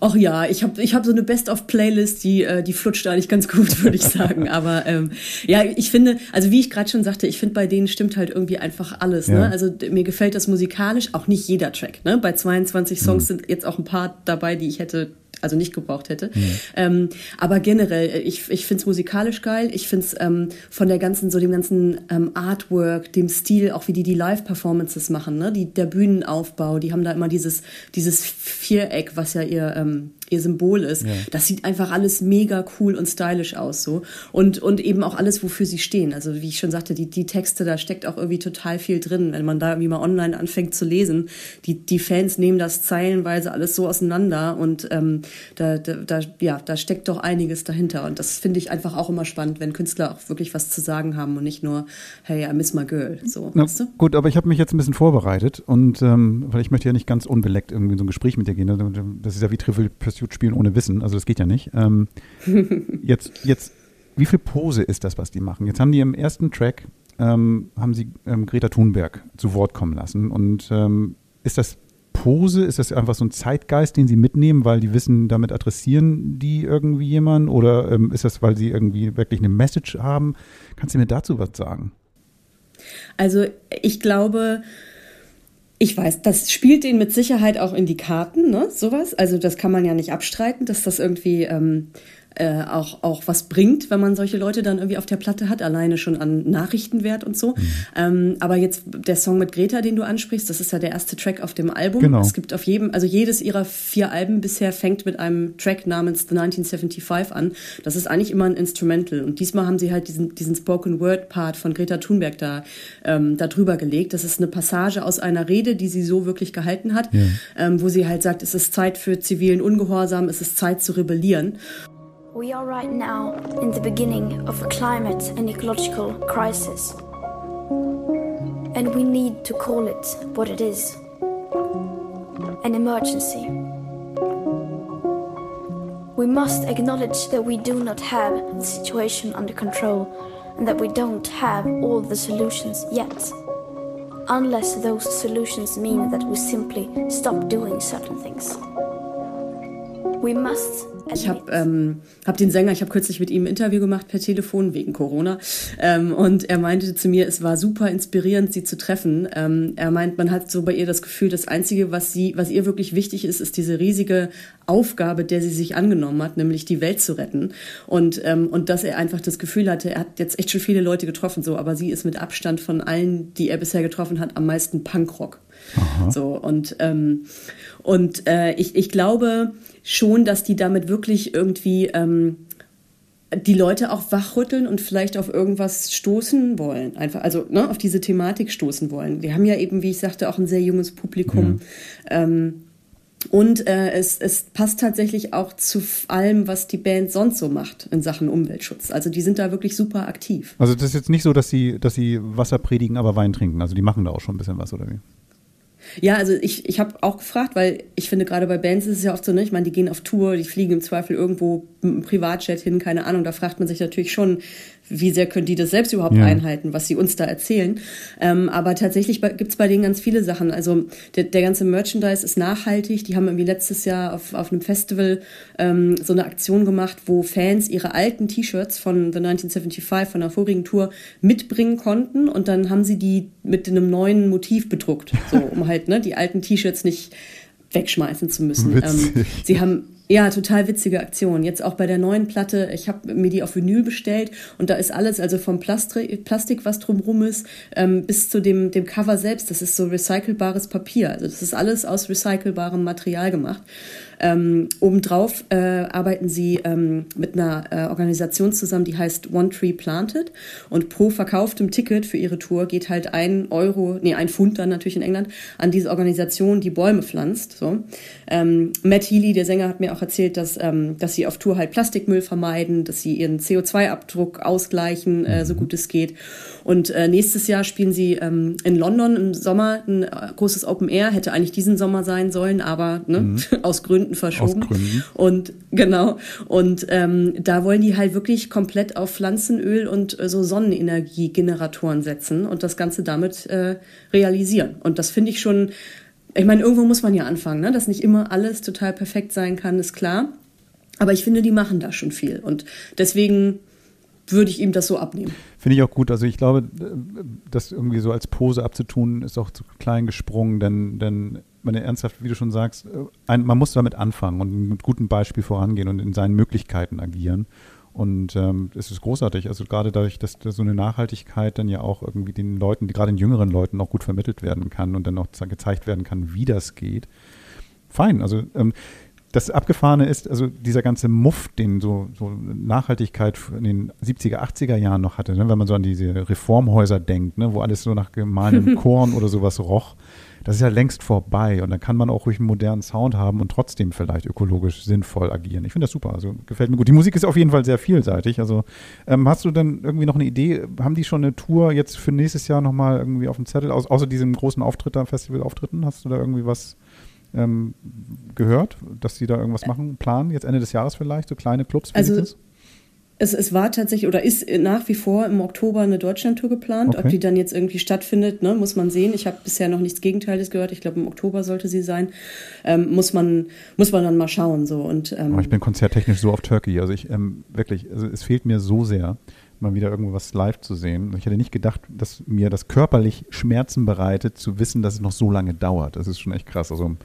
Ach ja, ich habe ich hab so eine Best-of-Playlist, die, äh, die flutscht eigentlich ganz gut, (laughs) würde ich sagen. Aber ähm, ja, ich finde, also wie ich gerade schon sagte, ich finde, bei denen stimmt halt irgendwie einfach alles. Ne? Ja. Ne? Also mir gefällt das musikalisch, auch nicht jeder Track. Ne? Bei 22 Songs mhm. sind jetzt auch ein paar dabei, die ich hätte also nicht gebraucht hätte. Mhm. Ähm, aber generell, äh, ich, ich finde es musikalisch geil. Ich finde es ähm, von der ganzen, so dem ganzen ähm, Artwork, dem Stil, auch wie die die Live-Performances machen, ne? die, der Bühnenaufbau, die haben da immer dieses, dieses Viereck, was ja ihr, ähm, ihr Symbol ist. Ja. Das sieht einfach alles mega cool und stylisch aus so. Und, und eben auch alles, wofür sie stehen. Also wie ich schon sagte, die, die Texte, da steckt auch irgendwie total viel drin. Wenn man da irgendwie mal online anfängt zu lesen, die, die Fans nehmen das zeilenweise alles so auseinander und ähm, da, da, da, ja, da steckt doch einiges dahinter. Und das finde ich einfach auch immer spannend, wenn Künstler auch wirklich was zu sagen haben und nicht nur, hey, I miss my girl. So, Na, weißt du? Gut, aber ich habe mich jetzt ein bisschen vorbereitet und ähm, weil ich möchte ja nicht ganz unbeleckt irgendwie in so ein Gespräch mit dir gehen. Also, das ist ja wie Trivial Pursuit spielen ohne Wissen. Also das geht ja nicht. Ähm, (laughs) jetzt, jetzt, wie viel Pose ist das, was die machen? Jetzt haben die im ersten Track ähm, haben sie ähm, Greta Thunberg zu Wort kommen lassen. Und ähm, ist das Pose? Ist das einfach so ein Zeitgeist, den Sie mitnehmen, weil die wissen, damit adressieren die irgendwie jemanden? Oder ähm, ist das, weil Sie irgendwie wirklich eine Message haben? Kannst du mir dazu was sagen? Also ich glaube, ich weiß, das spielt ihnen mit Sicherheit auch in die Karten, ne? Sowas. Also das kann man ja nicht abstreiten, dass das irgendwie ähm, äh, auch, auch was bringt, wenn man solche Leute dann irgendwie auf der Platte hat, alleine schon an Nachrichtenwert und so. Mhm. Ähm, aber jetzt der Song mit Greta, den du ansprichst, das ist ja der erste Track auf dem Album. Genau. Es gibt auf jedem, also jedes ihrer vier Alben bisher fängt mit einem Track namens The 1975 an. Das ist eigentlich immer ein Instrumental. Und diesmal haben sie halt diesen, diesen Spoken Word Part von Greta Thunberg da, ähm, da drüber gelegt. Das ist eine Passage aus einer Rede, die sie so wirklich gehalten hat, ja. ähm, wo sie halt sagt, es ist Zeit für zivilen Ungehorsam, es ist Zeit zu rebellieren. We are right now in the beginning of a climate and ecological crisis. And we need to call it what it is an emergency. We must acknowledge that we do not have the situation under control and that we don't have all the solutions yet. Unless those solutions mean that we simply stop doing certain things. We must ich habe ähm, hab den Sänger, ich habe kürzlich mit ihm ein Interview gemacht per Telefon wegen Corona. Ähm, und er meinte zu mir, es war super inspirierend, sie zu treffen. Ähm, er meint, man hat so bei ihr das Gefühl, das Einzige, was sie, was ihr wirklich wichtig ist, ist diese riesige Aufgabe, der sie sich angenommen hat, nämlich die Welt zu retten. Und, ähm, und dass er einfach das Gefühl hatte, er hat jetzt echt schon viele Leute getroffen, so, aber sie ist mit Abstand von allen, die er bisher getroffen hat, am meisten Punkrock. Aha. So, und, ähm, und äh, ich, ich glaube, schon, dass die damit wirklich irgendwie ähm, die Leute auch wachrütteln und vielleicht auf irgendwas stoßen wollen. Einfach, also ne, auf diese Thematik stoßen wollen. Wir haben ja eben, wie ich sagte, auch ein sehr junges Publikum. Ja. Ähm, und äh, es, es passt tatsächlich auch zu allem, was die Band sonst so macht in Sachen Umweltschutz. Also die sind da wirklich super aktiv. Also das ist jetzt nicht so, dass sie, dass sie Wasser predigen, aber Wein trinken. Also die machen da auch schon ein bisschen was, oder wie? Ja, also ich, ich habe auch gefragt, weil ich finde, gerade bei Bands ist es ja oft so, ne? Ich meine, die gehen auf Tour, die fliegen im Zweifel irgendwo mit einem Privatjet hin, keine Ahnung. Da fragt man sich natürlich schon, wie sehr können die das selbst überhaupt ja. einhalten, was sie uns da erzählen. Ähm, aber tatsächlich gibt's bei denen ganz viele Sachen. Also der, der ganze Merchandise ist nachhaltig. Die haben irgendwie letztes Jahr auf, auf einem Festival ähm, so eine Aktion gemacht, wo Fans ihre alten T-Shirts von The 1975, von der vorigen Tour, mitbringen konnten. Und dann haben sie die mit einem neuen Motiv bedruckt, so um halt ne, die alten T-Shirts nicht wegschmeißen zu müssen. Ähm, sie haben ja, total witzige Aktion. Jetzt auch bei der neuen Platte, ich habe mir die auf Vinyl bestellt und da ist alles, also vom Plastik, Plastik was drumrum ist, ähm, bis zu dem, dem Cover selbst. Das ist so recycelbares Papier. Also das ist alles aus recycelbarem Material gemacht. Ähm, obendrauf äh, arbeiten sie ähm, mit einer äh, Organisation zusammen, die heißt One Tree Planted. Und pro verkauftem Ticket für ihre Tour geht halt ein Euro, nee, ein Pfund dann natürlich in England, an diese Organisation, die Bäume pflanzt. So. Ähm, Matt Healy, der Sänger, hat mir auch erzählt, dass, ähm, dass sie auf Tour halt Plastikmüll vermeiden, dass sie ihren CO2-Abdruck ausgleichen, äh, so gut es geht. Und äh, nächstes Jahr spielen sie ähm, in London im Sommer ein äh, großes Open Air, hätte eigentlich diesen Sommer sein sollen, aber ne, mhm. (laughs) aus Gründen verschoben. Aus Gründen. Und (laughs) genau. Und ähm, da wollen die halt wirklich komplett auf Pflanzenöl und äh, so Sonnenenergiegeneratoren setzen und das Ganze damit äh, realisieren. Und das finde ich schon, ich meine, irgendwo muss man ja anfangen, ne? dass nicht immer alles total perfekt sein kann, ist klar. Aber ich finde, die machen da schon viel. Und deswegen würde ich ihm das so abnehmen. Finde ich auch gut. Also ich glaube, das irgendwie so als Pose abzutun, ist auch zu klein gesprungen, denn, denn meine ernsthaft, wie du schon sagst, ein, man muss damit anfangen und mit gutem Beispiel vorangehen und in seinen Möglichkeiten agieren. Und ähm, es ist großartig. Also gerade dadurch, dass so eine Nachhaltigkeit dann ja auch irgendwie den Leuten, gerade den jüngeren Leuten auch gut vermittelt werden kann und dann auch gezeigt werden kann, wie das geht. Fein. Also ähm, das Abgefahrene ist, also dieser ganze Muff, den so, so Nachhaltigkeit in den 70er, 80er Jahren noch hatte, ne, wenn man so an diese Reformhäuser denkt, ne, wo alles so nach gemahlenem (laughs) Korn oder sowas roch, das ist ja längst vorbei und dann kann man auch ruhig einen modernen Sound haben und trotzdem vielleicht ökologisch sinnvoll agieren. Ich finde das super, also gefällt mir gut. Die Musik ist auf jeden Fall sehr vielseitig. Also ähm, hast du denn irgendwie noch eine Idee? Haben die schon eine Tour jetzt für nächstes Jahr nochmal irgendwie auf dem Zettel, außer diesem großen Auftritt am Festival-Auftritten? Hast du da irgendwie was ähm, gehört, dass sie da irgendwas machen, planen, jetzt Ende des Jahres vielleicht, so kleine Clubs? Also es, es war tatsächlich oder ist nach wie vor im Oktober eine Deutschlandtour geplant. Okay. Ob die dann jetzt irgendwie stattfindet, ne, muss man sehen. Ich habe bisher noch nichts Gegenteiliges gehört. Ich glaube, im Oktober sollte sie sein. Ähm, muss, man, muss man dann mal schauen. So. Und, ähm, ich bin konzerttechnisch so auf Turkey. Also ich ähm, wirklich, also es fehlt mir so sehr mal wieder irgendwas live zu sehen. Ich hätte nicht gedacht, dass mir das körperlich Schmerzen bereitet, zu wissen, dass es noch so lange dauert. Das ist schon echt krass. Also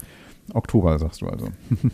Oktober, sagst du also. (laughs)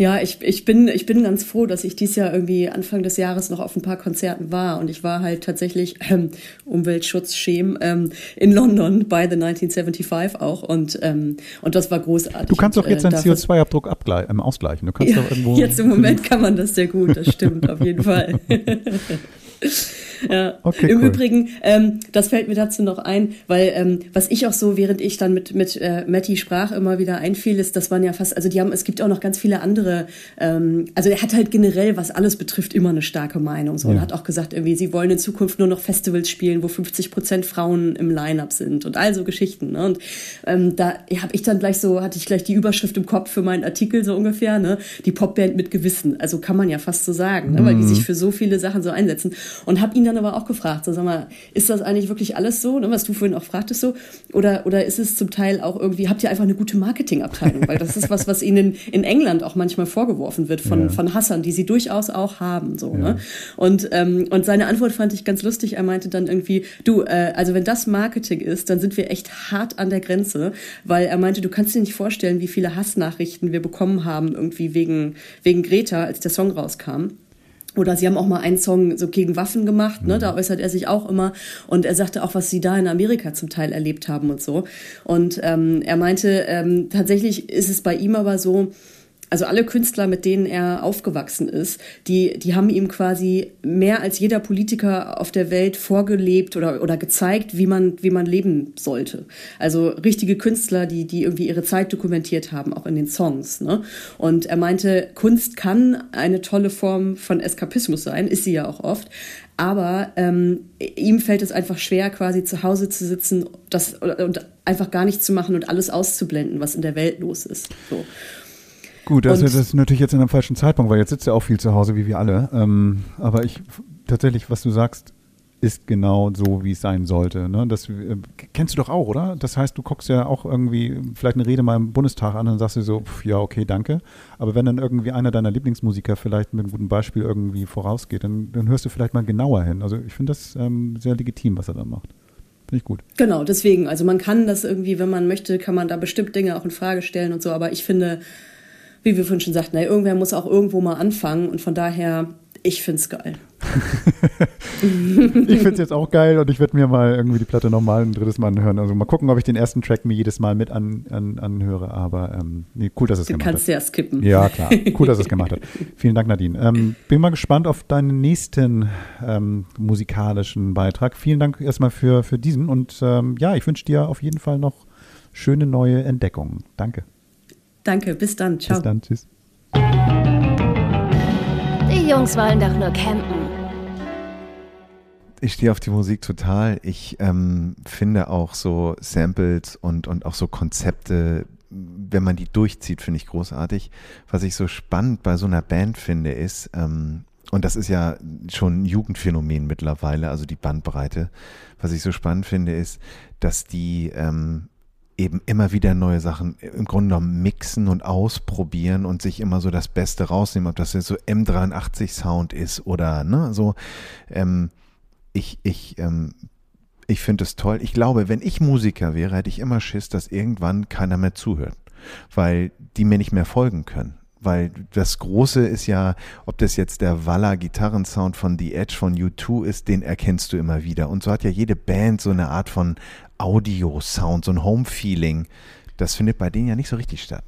Ja, ich, ich, bin, ich bin ganz froh, dass ich dieses Jahr irgendwie Anfang des Jahres noch auf ein paar Konzerten war. Und ich war halt tatsächlich ähm, Umweltschutzschem ähm, in London bei The 1975 auch. Und, ähm, und das war großartig. Du kannst doch jetzt deinen äh, CO2-Abdruck ähm, ausgleichen. Du kannst ja, doch irgendwo jetzt im Moment kann man das sehr gut, das stimmt auf jeden (laughs) Fall. (laughs) Ja. Okay, Im cool. Übrigen, ähm, das fällt mir dazu noch ein, weil ähm, was ich auch so, während ich dann mit mit äh, Matti sprach, immer wieder einfiel, ist, dass man ja fast, also die haben, es gibt auch noch ganz viele andere, ähm, also er hat halt generell, was alles betrifft, immer eine starke Meinung. So, ja. und hat auch gesagt, irgendwie, sie wollen in Zukunft nur noch Festivals spielen, wo 50 Prozent Frauen im Line-up sind und all so Geschichten. Ne? Und ähm, da habe ich dann gleich so, hatte ich gleich die Überschrift im Kopf für meinen Artikel so ungefähr, ne? Die Popband mit Gewissen. Also kann man ja fast so sagen, ne? weil die mhm. sich für so viele Sachen so einsetzen. Und habe ihn dann aber auch gefragt, so sag mal, ist das eigentlich wirklich alles so, ne, was du vorhin auch fragtest so, oder, oder ist es zum Teil auch irgendwie, habt ihr einfach eine gute Marketingabteilung, weil das ist was, was ihnen in England auch manchmal vorgeworfen wird von, ja. von Hassern, die sie durchaus auch haben, so, ne? ja. ne, und, ähm, und seine Antwort fand ich ganz lustig, er meinte dann irgendwie, du, äh, also wenn das Marketing ist, dann sind wir echt hart an der Grenze, weil er meinte, du kannst dir nicht vorstellen, wie viele Hassnachrichten wir bekommen haben, irgendwie wegen, wegen Greta, als der Song rauskam. Oder sie haben auch mal einen Song so gegen Waffen gemacht, ne? Da mhm. äußert er sich auch immer. Und er sagte auch, was sie da in Amerika zum Teil erlebt haben und so. Und ähm, er meinte, ähm, tatsächlich ist es bei ihm aber so, also alle Künstler, mit denen er aufgewachsen ist, die, die haben ihm quasi mehr als jeder Politiker auf der Welt vorgelebt oder, oder gezeigt, wie man, wie man leben sollte. Also richtige Künstler, die, die irgendwie ihre Zeit dokumentiert haben, auch in den Songs. Ne? Und er meinte, Kunst kann eine tolle Form von Eskapismus sein, ist sie ja auch oft. Aber ähm, ihm fällt es einfach schwer, quasi zu Hause zu sitzen das, und einfach gar nichts zu machen und alles auszublenden, was in der Welt los ist. So. Gut, also das ist natürlich jetzt in einem falschen Zeitpunkt, weil jetzt sitzt er auch viel zu Hause, wie wir alle. Ähm, aber ich tatsächlich, was du sagst, ist genau so, wie es sein sollte. Ne? Das äh, kennst du doch auch, oder? Das heißt, du guckst ja auch irgendwie vielleicht eine Rede mal im Bundestag an und sagst dir so, pf, ja, okay, danke. Aber wenn dann irgendwie einer deiner Lieblingsmusiker vielleicht mit einem guten Beispiel irgendwie vorausgeht, dann, dann hörst du vielleicht mal genauer hin. Also ich finde das ähm, sehr legitim, was er da macht. Finde ich gut. Genau, deswegen. Also man kann das irgendwie, wenn man möchte, kann man da bestimmt Dinge auch in Frage stellen und so. Aber ich finde, wie wir vorhin schon sagten, ey, irgendwer muss auch irgendwo mal anfangen und von daher, ich finde es geil. (laughs) ich finde es jetzt auch geil und ich werde mir mal irgendwie die Platte nochmal ein drittes Mal anhören. Also mal gucken, ob ich den ersten Track mir jedes Mal mit an, an, anhöre. Aber ähm, nee, cool, dass es gemacht hat. Du kannst ja skippen. Ja, klar. Cool, dass es gemacht hat. (laughs) Vielen Dank, Nadine. Ähm, bin mal gespannt auf deinen nächsten ähm, musikalischen Beitrag. Vielen Dank erstmal für, für diesen und ähm, ja, ich wünsche dir auf jeden Fall noch schöne neue Entdeckungen. Danke. Danke, bis dann. Ciao. Bis dann, tschüss. Die Jungs wollen doch nur campen. Ich stehe auf die Musik total. Ich ähm, finde auch so Samples und, und auch so Konzepte, wenn man die durchzieht, finde ich großartig. Was ich so spannend bei so einer Band finde, ist, ähm, und das ist ja schon ein Jugendphänomen mittlerweile, also die Bandbreite. Was ich so spannend finde, ist, dass die ähm, eben immer wieder neue Sachen im Grunde genommen mixen und ausprobieren und sich immer so das Beste rausnehmen, ob das jetzt so M83 Sound ist oder ne, so. Ähm, ich, ich, ähm, ich finde es toll. Ich glaube, wenn ich Musiker wäre, hätte ich immer Schiss, dass irgendwann keiner mehr zuhört, weil die mir nicht mehr folgen können. Weil das Große ist ja, ob das jetzt der Walla Gitarrensound von The Edge von U2 ist, den erkennst du immer wieder. Und so hat ja jede Band so eine Art von Audio-Sound, so ein Home-Feeling. Das findet bei denen ja nicht so richtig statt.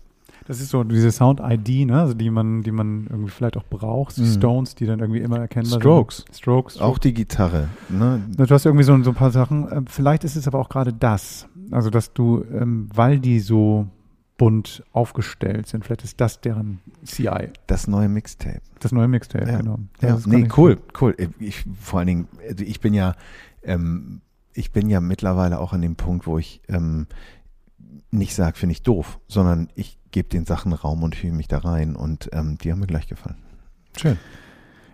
Das ist so diese Sound-ID, ne? also die man, die man irgendwie vielleicht auch braucht. Die mhm. Stones, die dann irgendwie immer erkennbar Strokes. sind. Strokes. Strokes. Auch die Gitarre. Ne? Du hast irgendwie so, so ein paar Sachen. Ähm, vielleicht ist es aber auch gerade das. Also, dass du, ähm, weil die so bunt aufgestellt sind, vielleicht ist das deren CI. Das neue Mixtape. Das neue Mixtape, ja. genau. Ja, ja nee, cool, cool. Ich, vor allen Dingen, also ich bin ja, ähm, ich bin ja mittlerweile auch an dem Punkt, wo ich ähm, nicht sage, finde ich doof, sondern ich gebe den Sachen Raum und fühle mich da rein und ähm, die haben mir gleich gefallen. Schön.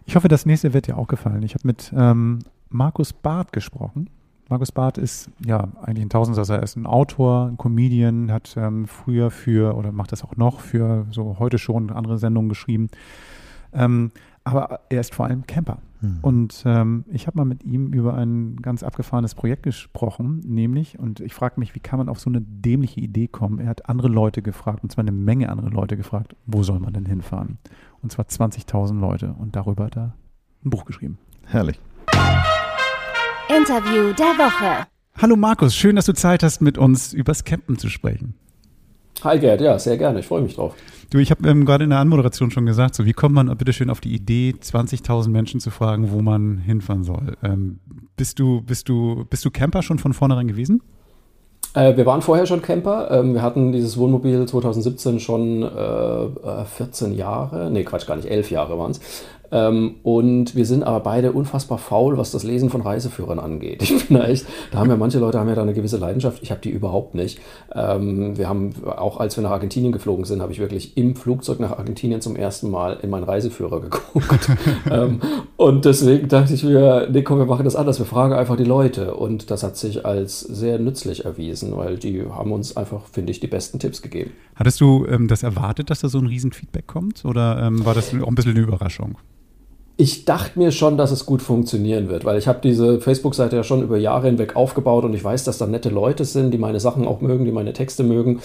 Ich hoffe, das nächste wird dir auch gefallen. Ich habe mit ähm, Markus Barth gesprochen. Markus Barth ist ja eigentlich ein Tausendsasser. Er ist ein Autor, ein Comedian, hat ähm, früher für oder macht das auch noch für so heute schon andere Sendungen geschrieben. Ähm, aber er ist vor allem Camper. Mhm. Und ähm, ich habe mal mit ihm über ein ganz abgefahrenes Projekt gesprochen, nämlich, und ich frage mich, wie kann man auf so eine dämliche Idee kommen? Er hat andere Leute gefragt, und zwar eine Menge andere Leute gefragt, wo soll man denn hinfahren? Und zwar 20.000 Leute. Und darüber hat er ein Buch geschrieben. Herrlich. Interview der Woche. Hallo Markus, schön, dass du Zeit hast, mit uns übers Campen zu sprechen. Hi Gerd, ja, sehr gerne, ich freue mich drauf. Du, ich habe ähm, gerade in der Anmoderation schon gesagt, so wie kommt man bitte schön auf die Idee, 20.000 Menschen zu fragen, wo man hinfahren soll? Ähm, bist du, bist du, bist du Camper schon von vornherein gewesen? Äh, wir waren vorher schon Camper. Ähm, wir hatten dieses Wohnmobil 2017 schon äh, 14 äh, Jahre, nee Quatsch, gar nicht, 11 Jahre waren es. Ähm, und wir sind aber beide unfassbar faul, was das Lesen von Reiseführern angeht. (laughs) Ich bin da echt, da haben ja manche Leute haben ja da eine gewisse Leidenschaft. Ich habe die überhaupt nicht. Ähm, wir haben auch, als wir nach Argentinien geflogen sind, habe ich wirklich im Flugzeug nach Argentinien zum ersten Mal in meinen Reiseführer geguckt. (laughs) ähm, und deswegen dachte ich mir, nee, komm, wir machen das anders. Wir fragen einfach die Leute. Und das hat sich als sehr nützlich erwiesen, weil die haben uns einfach, finde ich, die besten Tipps gegeben. Hattest du ähm, das erwartet, dass da so ein Riesenfeedback kommt? Oder ähm, war das auch ein bisschen eine Überraschung? Ich dachte mir schon, dass es gut funktionieren wird, weil ich habe diese Facebook-Seite ja schon über Jahre hinweg aufgebaut und ich weiß, dass da nette Leute sind, die meine Sachen auch mögen, die meine Texte mögen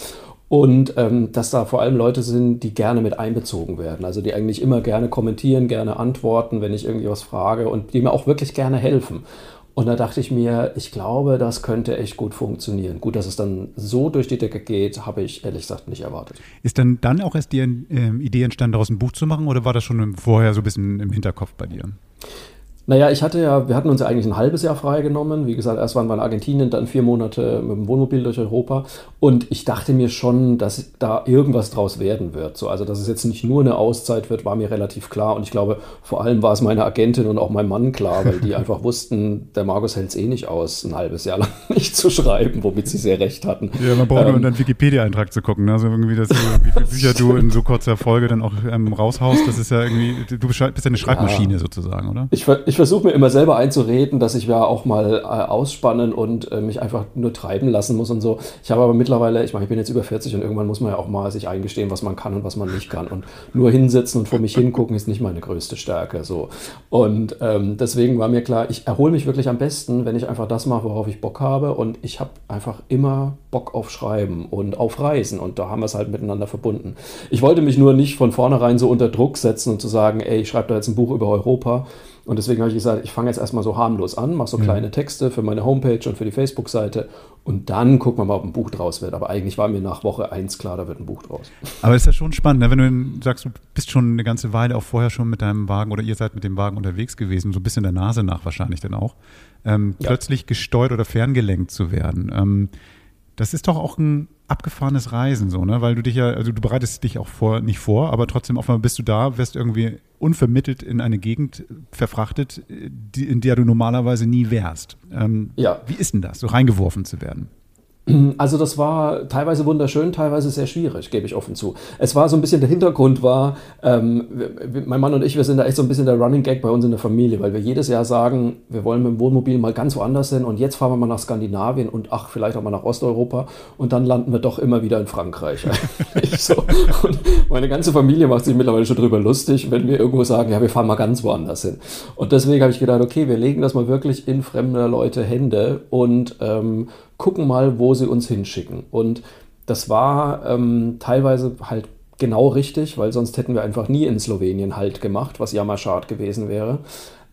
und ähm, dass da vor allem Leute sind, die gerne mit einbezogen werden, also die eigentlich immer gerne kommentieren, gerne antworten, wenn ich irgendwie was frage und die mir auch wirklich gerne helfen. Und da dachte ich mir, ich glaube, das könnte echt gut funktionieren. Gut, dass es dann so durch die Decke geht, habe ich ehrlich gesagt nicht erwartet. Ist dann dann auch erst die äh, Idee entstanden, daraus ein Buch zu machen oder war das schon vorher so ein bisschen im Hinterkopf bei dir? Naja, ich hatte ja, wir hatten uns ja eigentlich ein halbes Jahr freigenommen. Wie gesagt, erst waren wir in Argentinien, dann vier Monate mit dem Wohnmobil durch Europa. Und ich dachte mir schon, dass da irgendwas draus werden wird. So, also, dass es jetzt nicht nur eine Auszeit wird, war mir relativ klar. Und ich glaube, vor allem war es meine Agentin und auch mein Mann klar, weil die (laughs) einfach wussten, der Markus hält es eh nicht aus, ein halbes Jahr lang nicht zu schreiben, womit sie sehr recht hatten. Ja, man braucht ähm, nur in deinen Wikipedia-Eintrag zu gucken. Ne? Also irgendwie, das, wie viele (laughs) Bücher du in so kurzer Folge dann auch ähm, raushaust, das ist ja irgendwie, du bist ja eine Schreibmaschine ja. sozusagen, oder? Ich, ich ich versuche mir immer selber einzureden, dass ich ja auch mal äh, ausspannen und äh, mich einfach nur treiben lassen muss und so. Ich habe aber mittlerweile, ich meine, ich bin jetzt über 40 und irgendwann muss man ja auch mal sich eingestehen, was man kann und was man nicht kann. Und nur hinsetzen und vor mich hingucken ist nicht meine größte Stärke. So. Und ähm, deswegen war mir klar, ich erhole mich wirklich am besten, wenn ich einfach das mache, worauf ich Bock habe. Und ich habe einfach immer Bock auf Schreiben und auf Reisen. Und da haben wir es halt miteinander verbunden. Ich wollte mich nur nicht von vornherein so unter Druck setzen und zu sagen, ey, ich schreibe da jetzt ein Buch über Europa und deswegen habe ich gesagt, ich fange jetzt erstmal so harmlos an, mache so mhm. kleine Texte für meine Homepage und für die Facebook-Seite und dann gucken wir mal, ob ein Buch draus wird. Aber eigentlich war mir nach Woche eins klar, da wird ein Buch draus. Aber ist ja schon spannend, ne? wenn du sagst, du bist schon eine ganze Weile auch vorher schon mit deinem Wagen oder ihr seid mit dem Wagen unterwegs gewesen, so ein bisschen der Nase nach wahrscheinlich dann auch, ähm, ja. plötzlich gesteuert oder ferngelenkt zu werden. Ähm, das ist doch auch ein abgefahrenes Reisen, so, ne? Weil du dich ja, also du bereitest dich auch vor, nicht vor, aber trotzdem einmal bist du da, wirst irgendwie unvermittelt in eine Gegend verfrachtet, die, in der du normalerweise nie wärst. Ähm, ja. Wie ist denn das, so reingeworfen zu werden? (clears throat) Also das war teilweise wunderschön, teilweise sehr schwierig, gebe ich offen zu. Es war so ein bisschen, der Hintergrund war, ähm, mein Mann und ich, wir sind da echt so ein bisschen der Running Gag bei uns in der Familie, weil wir jedes Jahr sagen, wir wollen mit dem Wohnmobil mal ganz woanders hin und jetzt fahren wir mal nach Skandinavien und ach, vielleicht auch mal nach Osteuropa und dann landen wir doch immer wieder in Frankreich. (laughs) so. Und meine ganze Familie macht sich mittlerweile schon drüber lustig, wenn wir irgendwo sagen, ja, wir fahren mal ganz woanders hin. Und deswegen habe ich gedacht, okay, wir legen das mal wirklich in fremder Leute Hände und ähm, gucken mal, wo sie uns hinschicken. Und das war ähm, teilweise halt genau richtig, weil sonst hätten wir einfach nie in Slowenien Halt gemacht, was ja mal schade gewesen wäre.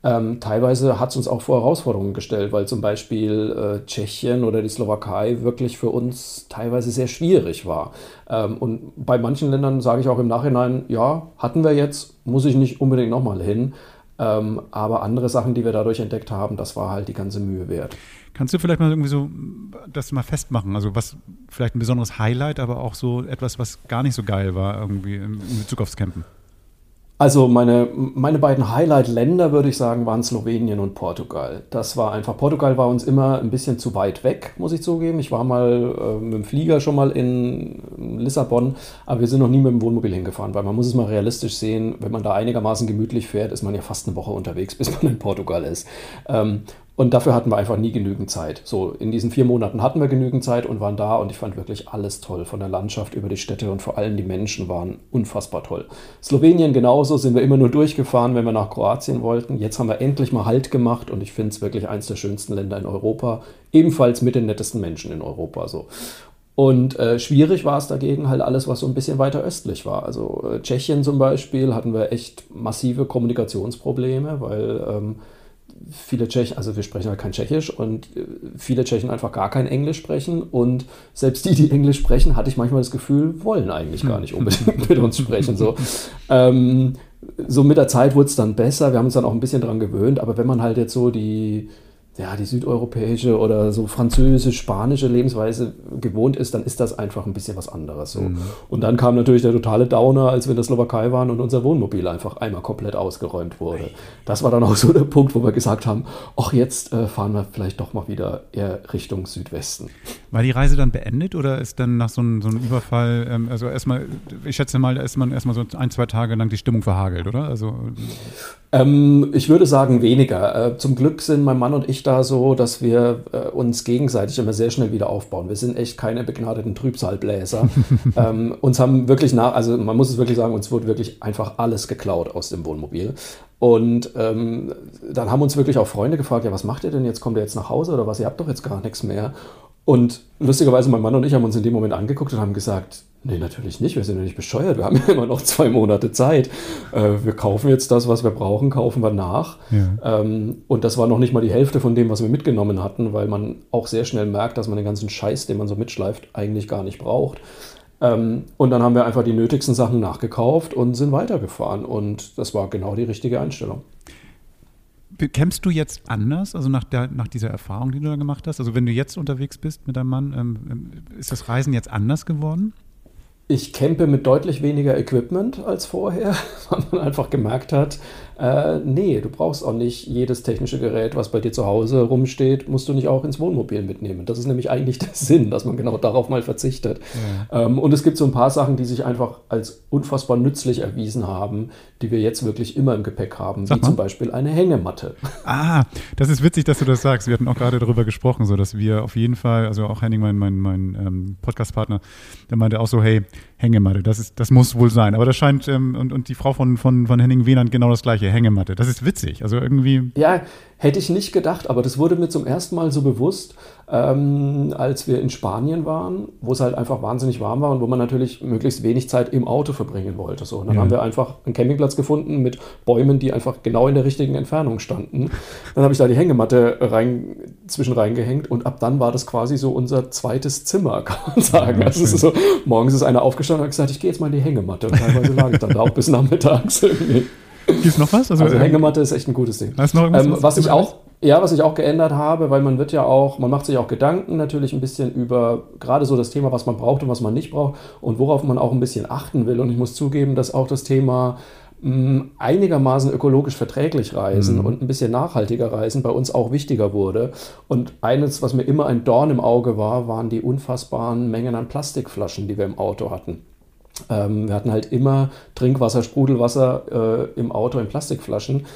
Ähm, teilweise hat es uns auch vor Herausforderungen gestellt, weil zum Beispiel äh, Tschechien oder die Slowakei wirklich für uns teilweise sehr schwierig war. Ähm, und bei manchen Ländern sage ich auch im Nachhinein, ja, hatten wir jetzt, muss ich nicht unbedingt nochmal hin. Ähm, aber andere Sachen, die wir dadurch entdeckt haben, das war halt die ganze Mühe wert. Kannst du vielleicht mal irgendwie so das mal festmachen? Also was vielleicht ein besonderes Highlight, aber auch so etwas, was gar nicht so geil war irgendwie in Bezug aufs Campen? Also meine, meine beiden Highlight-Länder, würde ich sagen, waren Slowenien und Portugal. Das war einfach, Portugal war uns immer ein bisschen zu weit weg, muss ich zugeben. Ich war mal äh, mit dem Flieger schon mal in Lissabon, aber wir sind noch nie mit dem Wohnmobil hingefahren, weil man muss es mal realistisch sehen, wenn man da einigermaßen gemütlich fährt, ist man ja fast eine Woche unterwegs, (laughs) bis man in Portugal ist. Ähm, und dafür hatten wir einfach nie genügend Zeit. So, in diesen vier Monaten hatten wir genügend Zeit und waren da und ich fand wirklich alles toll. Von der Landschaft über die Städte und vor allem die Menschen waren unfassbar toll. Slowenien genauso sind wir immer nur durchgefahren, wenn wir nach Kroatien wollten. Jetzt haben wir endlich mal Halt gemacht und ich finde es wirklich eines der schönsten Länder in Europa. Ebenfalls mit den nettesten Menschen in Europa. So. Und äh, schwierig war es dagegen halt alles, was so ein bisschen weiter östlich war. Also äh, Tschechien zum Beispiel hatten wir echt massive Kommunikationsprobleme, weil ähm, viele Tschechen, also wir sprechen halt kein Tschechisch und äh, viele Tschechen einfach gar kein Englisch sprechen und selbst die, die Englisch sprechen, hatte ich manchmal das Gefühl, wollen eigentlich gar nicht unbedingt (laughs) mit uns sprechen. So, ähm, so mit der Zeit wurde es dann besser, wir haben uns dann auch ein bisschen dran gewöhnt, aber wenn man halt jetzt so die ja, die südeuropäische oder so französisch-spanische Lebensweise gewohnt ist, dann ist das einfach ein bisschen was anderes. So. Mhm. Und dann kam natürlich der totale Downer, als wir in der Slowakei waren und unser Wohnmobil einfach einmal komplett ausgeräumt wurde. Das war dann auch so der Punkt, wo wir gesagt haben, ach, jetzt äh, fahren wir vielleicht doch mal wieder eher Richtung Südwesten. War die Reise dann beendet oder ist dann nach so einem, so einem Überfall, ähm, also erstmal, ich schätze mal, da ist man erstmal so ein, zwei Tage lang die Stimmung verhagelt, oder? Also ähm, ich würde sagen weniger. Äh, zum Glück sind mein Mann und ich da so, dass wir äh, uns gegenseitig immer sehr schnell wieder aufbauen. Wir sind echt keine begnadeten Trübsalbläser. (laughs) ähm, uns haben wirklich nach, also man muss es wirklich sagen, uns wurde wirklich einfach alles geklaut aus dem Wohnmobil. Und ähm, dann haben uns wirklich auch Freunde gefragt, ja, was macht ihr denn jetzt? Kommt ihr jetzt nach Hause oder was? Ihr habt doch jetzt gar nichts mehr. Und lustigerweise, mein Mann und ich haben uns in dem Moment angeguckt und haben gesagt, Nee, natürlich nicht. Wir sind ja nicht bescheuert. Wir haben ja immer noch zwei Monate Zeit. Äh, wir kaufen jetzt das, was wir brauchen, kaufen wir nach. Ja. Ähm, und das war noch nicht mal die Hälfte von dem, was wir mitgenommen hatten, weil man auch sehr schnell merkt, dass man den ganzen Scheiß, den man so mitschleift, eigentlich gar nicht braucht. Ähm, und dann haben wir einfach die nötigsten Sachen nachgekauft und sind weitergefahren. Und das war genau die richtige Einstellung. Kämpfst du jetzt anders, also nach, der, nach dieser Erfahrung, die du da gemacht hast? Also wenn du jetzt unterwegs bist mit deinem Mann, ähm, ähm ist das Reisen jetzt anders geworden? Ich campe mit deutlich weniger Equipment als vorher, (laughs) weil man einfach gemerkt hat, äh, nee, du brauchst auch nicht jedes technische Gerät, was bei dir zu Hause rumsteht, musst du nicht auch ins Wohnmobil mitnehmen. Das ist nämlich eigentlich der (laughs) Sinn, dass man genau darauf mal verzichtet. Ja. Ähm, und es gibt so ein paar Sachen, die sich einfach als unfassbar nützlich erwiesen haben, die wir jetzt wirklich immer im Gepäck haben, Sag wie mal. zum Beispiel eine Hängematte. Ah, das ist witzig, dass du das sagst. Wir hatten auch gerade darüber gesprochen, so dass wir auf jeden Fall, also auch Henning, mein, mein, mein ähm, Podcast-Partner, der meinte auch so, hey, Hängematte, das, ist, das muss wohl sein. Aber das scheint, ähm, und, und die Frau von, von, von Henning Wehnand genau das gleiche, Hängematte. Das ist witzig. Also irgendwie. Ja, hätte ich nicht gedacht, aber das wurde mir zum ersten Mal so bewusst, ähm, als wir in Spanien waren, wo es halt einfach wahnsinnig warm war und wo man natürlich möglichst wenig Zeit im Auto verbringen wollte. So, und dann ja. haben wir einfach einen Campingplatz gefunden mit Bäumen, die einfach genau in der richtigen Entfernung standen. Dann habe ich da die Hängematte rein, zwischen reingehängt und ab dann war das quasi so unser zweites Zimmer, (laughs) kann man sagen. Ja, also so, morgens ist einer aufgestanden und hat gesagt, ich gehe jetzt mal in die Hängematte. Und teilweise lag ich dann da auch bis nachmittags irgendwie. Gibt es noch was? Also, also Hängematte ist echt ein gutes Ding. Hast noch irgendwas, ähm, was ich auch ja, was ich auch geändert habe, weil man wird ja auch, man macht sich auch Gedanken natürlich ein bisschen über gerade so das Thema, was man braucht und was man nicht braucht und worauf man auch ein bisschen achten will. Und ich muss zugeben, dass auch das Thema mm, einigermaßen ökologisch verträglich reisen mhm. und ein bisschen nachhaltiger reisen bei uns auch wichtiger wurde. Und eines, was mir immer ein Dorn im Auge war, waren die unfassbaren Mengen an Plastikflaschen, die wir im Auto hatten. Ähm, wir hatten halt immer Trinkwasser, Sprudelwasser äh, im Auto in Plastikflaschen.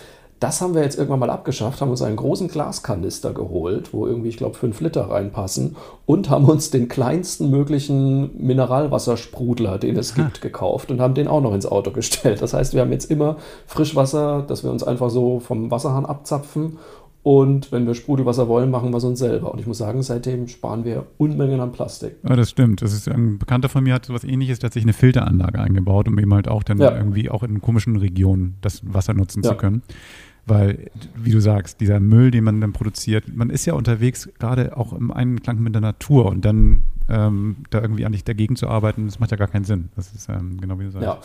Das haben wir jetzt irgendwann mal abgeschafft, haben uns einen großen Glaskanister geholt, wo irgendwie, ich glaube, fünf Liter reinpassen und haben uns den kleinsten möglichen Mineralwassersprudler, den es gibt, gekauft und haben den auch noch ins Auto gestellt. Das heißt, wir haben jetzt immer Frischwasser, das wir uns einfach so vom Wasserhahn abzapfen und wenn wir Sprudelwasser wollen, machen wir es uns selber. Und ich muss sagen, seitdem sparen wir Unmengen an Plastik. Ja, das stimmt. Das ist ein Bekannter von mir hat so was ähnliches, der hat sich eine Filteranlage eingebaut, um eben halt auch dann ja. irgendwie auch in komischen Regionen das Wasser nutzen ja. zu können. Weil, wie du sagst, dieser Müll, den man dann produziert, man ist ja unterwegs gerade auch im Einklang mit der Natur und dann ähm, da irgendwie eigentlich dagegen zu arbeiten, das macht ja gar keinen Sinn. Das ist ähm, genau wie du sagst. Ja.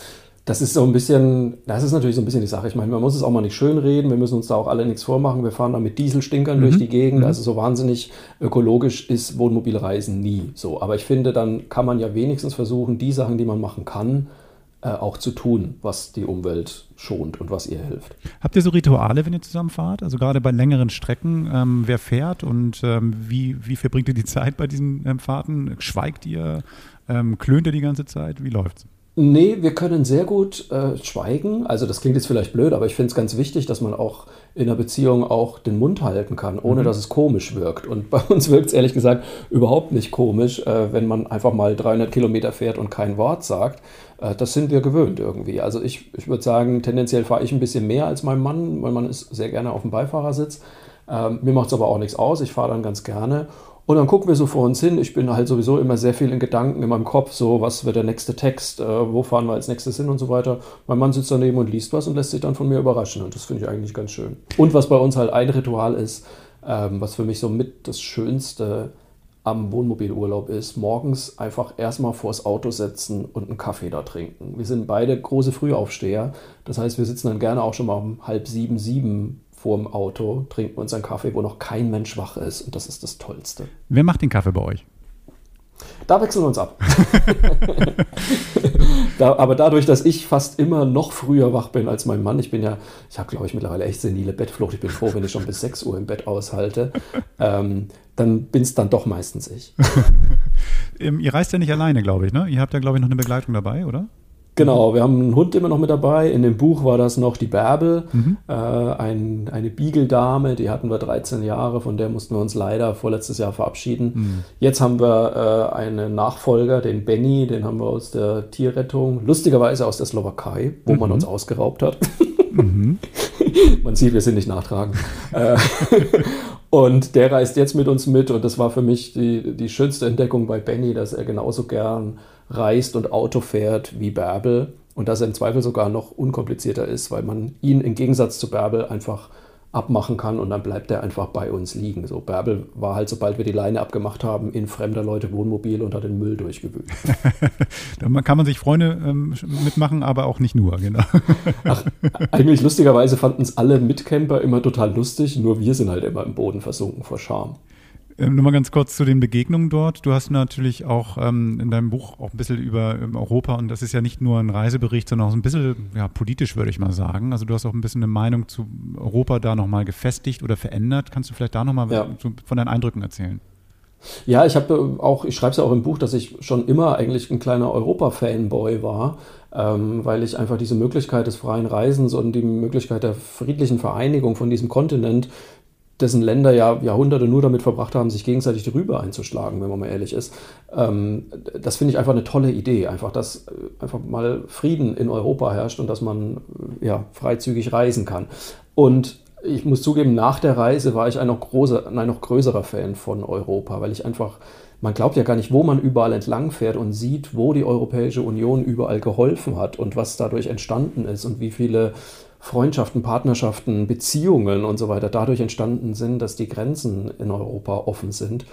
Das ist so ein bisschen, das ist natürlich so ein bisschen die Sache. Ich meine, man muss es auch mal nicht schön reden, wir müssen uns da auch alle nichts vormachen. Wir fahren da mit Dieselstinkern mhm. durch die Gegend. Mhm. Also so wahnsinnig ökologisch ist Wohnmobilreisen nie so. Aber ich finde, dann kann man ja wenigstens versuchen, die Sachen, die man machen kann, äh, auch zu tun, was die Umwelt schont und was ihr hilft. Habt ihr so Rituale, wenn ihr zusammen fahrt? Also gerade bei längeren Strecken, ähm, wer fährt und ähm, wie, wie verbringt ihr die Zeit bei diesen ähm, Fahrten? Schweigt ihr? Ähm, klönt ihr die ganze Zeit? Wie läuft's? Nee, wir können sehr gut äh, schweigen. Also das klingt jetzt vielleicht blöd, aber ich finde es ganz wichtig, dass man auch in einer Beziehung auch den Mund halten kann, ohne mhm. dass es komisch wirkt. Und bei uns wirkt es ehrlich gesagt überhaupt nicht komisch, äh, wenn man einfach mal 300 Kilometer fährt und kein Wort sagt. Äh, das sind wir gewöhnt irgendwie. Also ich, ich würde sagen, tendenziell fahre ich ein bisschen mehr als mein Mann. Mein Mann ist sehr gerne auf dem Beifahrersitz. Ähm, mir macht es aber auch nichts aus. Ich fahre dann ganz gerne. Und dann gucken wir so vor uns hin. Ich bin halt sowieso immer sehr viel in Gedanken in meinem Kopf, so was wird der nächste Text, äh, wo fahren wir als nächstes hin und so weiter. Mein Mann sitzt daneben und liest was und lässt sich dann von mir überraschen. Und das finde ich eigentlich ganz schön. Und was bei uns halt ein Ritual ist, ähm, was für mich so mit das Schönste am Wohnmobilurlaub ist, morgens einfach erstmal vors Auto setzen und einen Kaffee da trinken. Wir sind beide große Frühaufsteher. Das heißt, wir sitzen dann gerne auch schon mal um halb sieben, sieben vorm Auto, trinken uns einen Kaffee, wo noch kein Mensch wach ist. Und das ist das Tollste. Wer macht den Kaffee bei euch? Da wechseln wir uns ab. (laughs) da, aber dadurch, dass ich fast immer noch früher wach bin als mein Mann, ich bin ja, ich habe glaube ich mittlerweile echt senile Bettflucht, ich bin froh, wenn ich schon bis (laughs) 6 Uhr im Bett aushalte, ähm, dann bin es dann doch meistens ich. (laughs) Ihr reist ja nicht alleine, glaube ich, ne? Ihr habt ja, glaube ich, noch eine Begleitung dabei, oder? Genau, wir haben einen Hund immer noch mit dabei. In dem Buch war das noch die Bärbel, mhm. äh, ein, eine Beagle-Dame, die hatten wir 13 Jahre, von der mussten wir uns leider vorletztes Jahr verabschieden. Mhm. Jetzt haben wir äh, einen Nachfolger, den Benny, den haben wir aus der Tierrettung, lustigerweise aus der Slowakei, wo mhm. man uns ausgeraubt hat. Mhm. (laughs) man sieht, wir sind nicht nachtragend. Äh, (laughs) Und der reist jetzt mit uns mit und das war für mich die, die schönste Entdeckung bei Benny, dass er genauso gern reist und Auto fährt wie Bärbel und dass er im Zweifel sogar noch unkomplizierter ist, weil man ihn im Gegensatz zu Bärbel einfach abmachen kann und dann bleibt er einfach bei uns liegen. So Bärbel war halt, sobald wir die Leine abgemacht haben, in fremder Leute Wohnmobil und hat den Müll durchgewühlt. (laughs) da kann man sich Freunde ähm, mitmachen, aber auch nicht nur, genau. (laughs) Ach, eigentlich lustigerweise fanden es alle Mitcamper immer total lustig, nur wir sind halt immer im Boden versunken vor Scham. Ähm, nur mal ganz kurz zu den Begegnungen dort. Du hast natürlich auch ähm, in deinem Buch auch ein bisschen über ähm, Europa und das ist ja nicht nur ein Reisebericht, sondern auch ein bisschen ja, politisch, würde ich mal sagen. Also du hast auch ein bisschen eine Meinung zu Europa da nochmal gefestigt oder verändert. Kannst du vielleicht da nochmal ja. von deinen Eindrücken erzählen? Ja, ich habe auch, ich schreibe es ja auch im Buch, dass ich schon immer eigentlich ein kleiner Europa-Fanboy war, ähm, weil ich einfach diese Möglichkeit des freien Reisens und die Möglichkeit der friedlichen Vereinigung von diesem Kontinent dessen Länder ja Jahrhunderte nur damit verbracht haben, sich gegenseitig die Rübe einzuschlagen, wenn man mal ehrlich ist. Ähm, das finde ich einfach eine tolle Idee, einfach, dass äh, einfach mal Frieden in Europa herrscht und dass man äh, ja, freizügig reisen kann. Und ich muss zugeben, nach der Reise war ich ein noch, großer, ein noch größerer Fan von Europa, weil ich einfach, man glaubt ja gar nicht, wo man überall entlang fährt und sieht, wo die Europäische Union überall geholfen hat und was dadurch entstanden ist und wie viele Freundschaften, Partnerschaften, Beziehungen und so weiter dadurch entstanden sind, dass die Grenzen in Europa offen sind.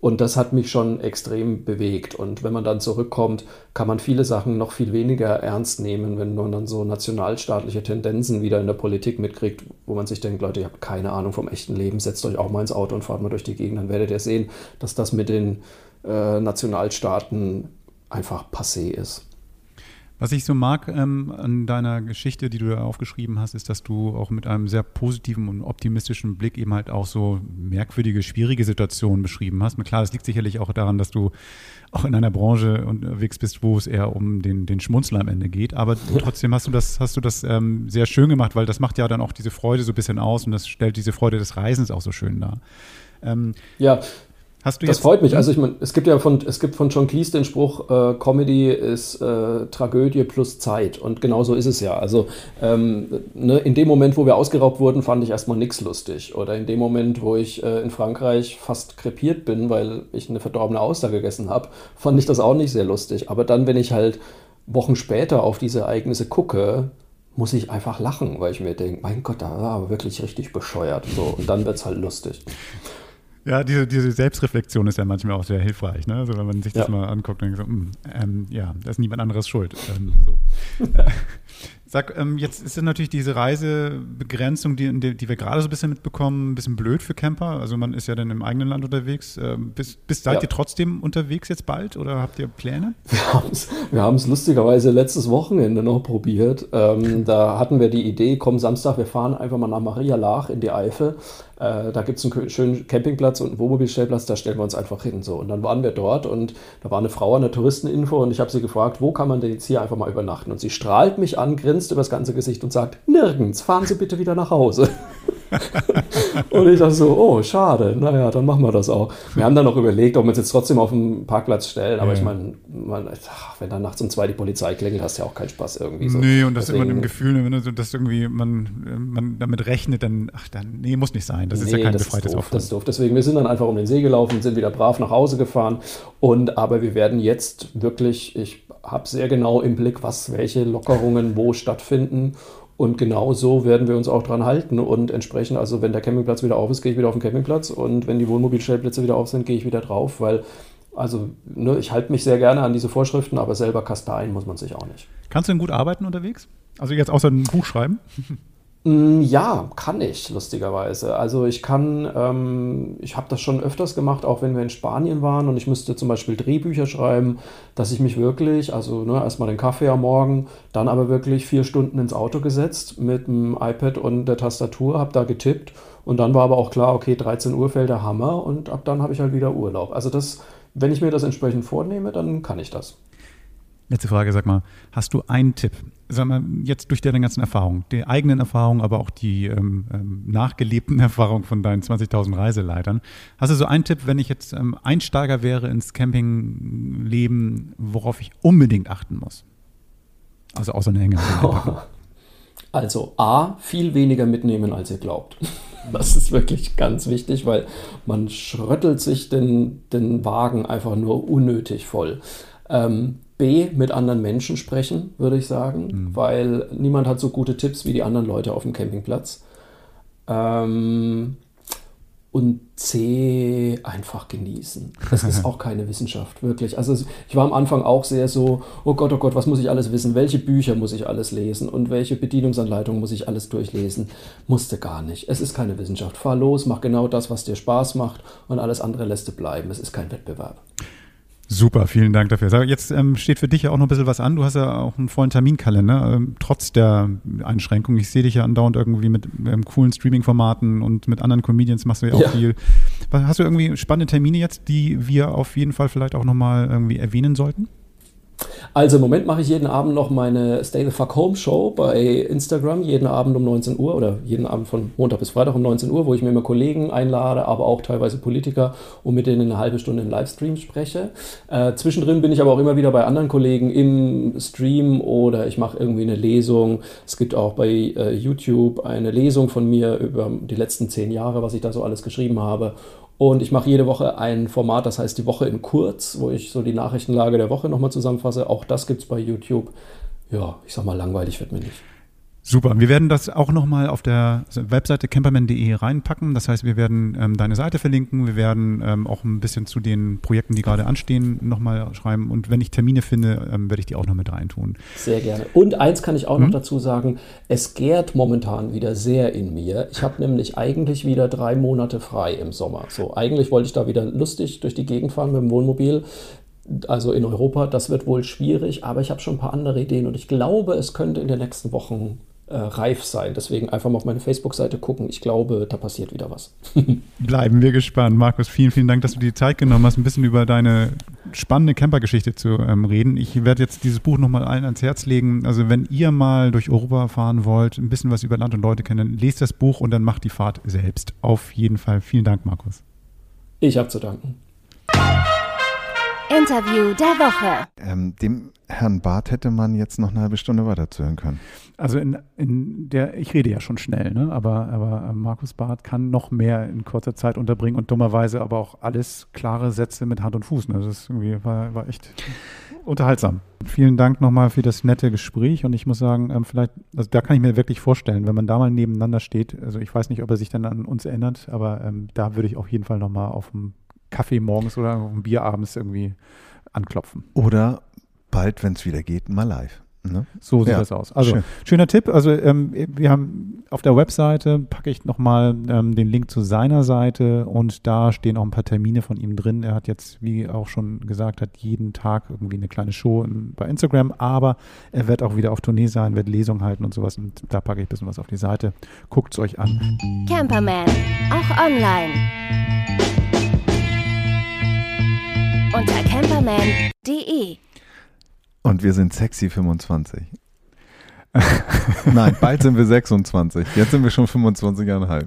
Und das hat mich schon extrem bewegt. Und wenn man dann zurückkommt, kann man viele Sachen noch viel weniger ernst nehmen, wenn man dann so nationalstaatliche Tendenzen wieder in der Politik mitkriegt, wo man sich denkt, Leute, ihr habt keine Ahnung vom echten Leben, setzt euch auch mal ins Auto und fahrt mal durch die Gegend, dann werdet ihr sehen, dass das mit den äh, Nationalstaaten einfach passé ist. Was ich so mag ähm, an deiner Geschichte, die du da aufgeschrieben hast, ist, dass du auch mit einem sehr positiven und optimistischen Blick eben halt auch so merkwürdige, schwierige Situationen beschrieben hast. Und klar, das liegt sicherlich auch daran, dass du auch in einer Branche unterwegs bist, wo es eher um den, den Schmunzler am Ende geht. Aber trotzdem hast du das, hast du das ähm, sehr schön gemacht, weil das macht ja dann auch diese Freude so ein bisschen aus und das stellt diese Freude des Reisens auch so schön dar. Ähm, ja, Hast du das freut mich. Also ich meine, es gibt ja von, es gibt von John Cleese den Spruch, äh, Comedy ist äh, Tragödie plus Zeit. Und genau so ist es ja. Also ähm, ne, in dem Moment, wo wir ausgeraubt wurden, fand ich erstmal nichts lustig. Oder in dem Moment, wo ich äh, in Frankreich fast krepiert bin, weil ich eine verdorbene Auster gegessen habe, fand ich das auch nicht sehr lustig. Aber dann, wenn ich halt Wochen später auf diese Ereignisse gucke, muss ich einfach lachen, weil ich mir denke, mein Gott, da war wirklich richtig bescheuert. So, und dann wird es halt lustig. Ja, diese, diese Selbstreflexion ist ja manchmal auch sehr hilfreich, ne? Also wenn man sich das ja. mal anguckt, dann denkt so, mh, hm, ähm, ja, da ist niemand anderes schuld. Ähm, so. (laughs) Sag, ähm, jetzt ist natürlich diese Reisebegrenzung, die, die, die wir gerade so ein bisschen mitbekommen, ein bisschen blöd für Camper. Also man ist ja dann im eigenen Land unterwegs. Ähm, bis, bis seid ja. ihr trotzdem unterwegs jetzt bald oder habt ihr Pläne? Wir haben es lustigerweise letztes Wochenende noch probiert. Ähm, da hatten wir die Idee, komm Samstag, wir fahren einfach mal nach Maria Lach in die Eifel. Äh, da gibt es einen schönen Campingplatz und einen Wohnmobilstellplatz, da stellen wir uns einfach hin. So. Und dann waren wir dort und da war eine Frau an der Touristeninfo und ich habe sie gefragt, wo kann man denn jetzt hier einfach mal übernachten? Und sie strahlt mich an, grinst über das ganze Gesicht und sagt, nirgends, fahren Sie bitte wieder nach Hause. (laughs) und ich dachte so, oh, schade, naja, dann machen wir das auch. Wir haben dann noch überlegt, ob wir uns jetzt trotzdem auf den Parkplatz stellen, aber ja. ich meine, wenn dann nachts um zwei die Polizei klingelt, hast du ja auch keinen Spaß irgendwie. So. Nee, und das Deswegen, immer im Gefühl, wenn du das irgendwie man, man damit rechnet, dann, ach, dann, nee, muss nicht sein. Das ist nee, ja kein befreites Aufwand. Das ist doof. Deswegen, wir sind dann einfach um den See gelaufen, sind wieder brav nach Hause gefahren und aber wir werden jetzt wirklich, ich habe sehr genau im Blick, was, welche Lockerungen wo stattfinden und genau so werden wir uns auch dran halten. Und entsprechend, also wenn der Campingplatz wieder auf ist, gehe ich wieder auf den Campingplatz. Und wenn die Wohnmobilstellplätze wieder auf sind, gehe ich wieder drauf, weil also ne, ich halte mich sehr gerne an diese Vorschriften, aber selber kasteien muss man sich auch nicht. Kannst du denn gut arbeiten unterwegs? Also jetzt außer ein Buch schreiben? (laughs) Mm, ja, kann ich, lustigerweise. Also ich kann, ähm, ich habe das schon öfters gemacht, auch wenn wir in Spanien waren und ich müsste zum Beispiel Drehbücher schreiben, dass ich mich wirklich, also ne, erstmal den Kaffee am Morgen, dann aber wirklich vier Stunden ins Auto gesetzt mit dem iPad und der Tastatur, habe da getippt und dann war aber auch klar, okay, 13 Uhr fällt der Hammer und ab dann habe ich halt wieder Urlaub. Also das, wenn ich mir das entsprechend vornehme, dann kann ich das. Letzte Frage, sag mal, hast du einen Tipp? Sag mal, jetzt durch deine ganzen Erfahrungen, die eigenen Erfahrungen, aber auch die ähm, ähm nachgelebten (laughs) Erfahrungen von deinen 20.000 Reiseleitern. Hast du so einen Tipp, wenn ich jetzt ähm, Einsteiger wäre ins Campingleben, worauf ich unbedingt achten muss? Also außer eine Hänge. (laughs) Also A, viel weniger mitnehmen, als ihr glaubt. (laughs) Das ist wirklich ganz wichtig, weil man schröttelt sich den, den Wagen einfach nur unnötig voll. Ähm, B, mit anderen Menschen sprechen, würde ich sagen, mhm. weil niemand hat so gute Tipps wie die anderen Leute auf dem Campingplatz. Ähm, und C einfach genießen. Das ist (laughs) auch keine Wissenschaft, wirklich. Also ich war am Anfang auch sehr so, oh Gott, oh Gott, was muss ich alles wissen? Welche Bücher muss ich alles lesen? Und welche Bedienungsanleitungen muss ich alles durchlesen? Musste gar nicht. Es ist keine Wissenschaft. Fahr los, mach genau das, was dir Spaß macht und alles andere lässt du bleiben. Es ist kein Wettbewerb. Super, vielen Dank dafür. Jetzt ähm, steht für dich ja auch noch ein bisschen was an. Du hast ja auch einen vollen Terminkalender, ähm, trotz der Einschränkung. Ich sehe dich ja andauernd irgendwie mit ähm, coolen Streaming-Formaten und mit anderen Comedians machst du ja auch ja. viel. Hast du irgendwie spannende Termine jetzt, die wir auf jeden Fall vielleicht auch nochmal irgendwie erwähnen sollten? Also im Moment mache ich jeden Abend noch meine Stay the Fuck Home Show bei Instagram, jeden Abend um 19 Uhr oder jeden Abend von Montag bis Freitag um 19 Uhr, wo ich mir immer Kollegen einlade, aber auch teilweise Politiker und mit denen eine halbe Stunde im Livestream spreche. Äh, zwischendrin bin ich aber auch immer wieder bei anderen Kollegen im Stream oder ich mache irgendwie eine Lesung. Es gibt auch bei äh, YouTube eine Lesung von mir über die letzten zehn Jahre, was ich da so alles geschrieben habe. Und ich mache jede Woche ein Format, das heißt die Woche in kurz, wo ich so die Nachrichtenlage der Woche nochmal zusammenfasse. Auch das gibt es bei YouTube. Ja, ich sag mal, langweilig wird mir nicht. Super. Wir werden das auch nochmal auf der Webseite camperman.de reinpacken. Das heißt, wir werden ähm, deine Seite verlinken. Wir werden ähm, auch ein bisschen zu den Projekten, die gerade anstehen, nochmal schreiben. Und wenn ich Termine finde, ähm, werde ich die auch noch mit reintun. Sehr gerne. Und eins kann ich auch mhm. noch dazu sagen. Es gärt momentan wieder sehr in mir. Ich habe nämlich eigentlich wieder drei Monate frei im Sommer. So, eigentlich wollte ich da wieder lustig durch die Gegend fahren mit dem Wohnmobil also in Europa, das wird wohl schwierig, aber ich habe schon ein paar andere Ideen und ich glaube, es könnte in den nächsten Wochen äh, reif sein. Deswegen einfach mal auf meine Facebook-Seite gucken. Ich glaube, da passiert wieder was. (laughs) Bleiben wir gespannt. Markus, vielen, vielen Dank, dass du dir die Zeit genommen hast, ein bisschen über deine spannende Campergeschichte zu ähm, reden. Ich werde jetzt dieses Buch nochmal allen ans Herz legen. Also wenn ihr mal durch Europa fahren wollt, ein bisschen was über Land und Leute kennen, lest das Buch und dann macht die Fahrt selbst. Auf jeden Fall. Vielen Dank, Markus. Ich habe zu danken. Interview der Woche. Ähm, dem Herrn Barth hätte man jetzt noch eine halbe Stunde weiterzuhören können. Also in, in der, ich rede ja schon schnell, ne? aber, aber äh, Markus Barth kann noch mehr in kurzer Zeit unterbringen und dummerweise aber auch alles klare Sätze mit Hand und Fuß. Ne? Das ist irgendwie, war, war echt unterhaltsam. Vielen Dank nochmal für das nette Gespräch und ich muss sagen, ähm, vielleicht, also da kann ich mir wirklich vorstellen, wenn man da mal nebeneinander steht, also ich weiß nicht, ob er sich dann an uns erinnert, aber ähm, da würde ich auf jeden Fall nochmal auf dem Kaffee morgens oder ein Bier abends irgendwie anklopfen. Oder bald, wenn es wieder geht, mal live. Ne? So sieht ja. das aus. Also Schön. schöner Tipp. Also ähm, wir haben auf der Webseite packe ich nochmal ähm, den Link zu seiner Seite und da stehen auch ein paar Termine von ihm drin. Er hat jetzt, wie auch schon gesagt hat, jeden Tag irgendwie eine kleine Show bei Instagram, aber er wird auch wieder auf Tournee sein, wird Lesungen halten und sowas und da packe ich ein bisschen was auf die Seite. Guckt es euch an. Camperman, auch online unter camperman.de. Und wir sind sexy 25. (laughs) Nein, bald sind wir 26. Jetzt sind wir schon 25,5.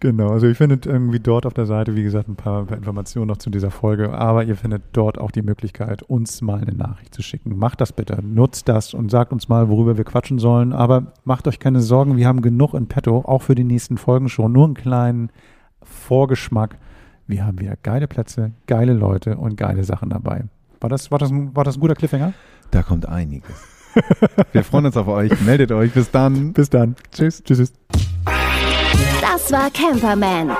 Genau, also ihr findet irgendwie dort auf der Seite, wie gesagt, ein paar, Informationen noch zu dieser Folge, aber ihr findet dort auch die Möglichkeit, uns mal eine Nachricht zu schicken. Macht das bitte, nutzt das und sagt uns mal, worüber wir quatschen sollen. Aber macht euch keine Sorgen, wir haben genug in petto, auch für die nächsten Folgen schon. Nur einen kleinen Vorgeschmack wir haben wieder geile Plätze, geile Leute und geile Sachen dabei. War das, war das, ein, war das ein guter Cliffhanger? Da kommt einiges. Wir freuen uns auf euch. Meldet euch. Bis dann. Bis dann. Tschüss. Tschüss. Das war Camperman.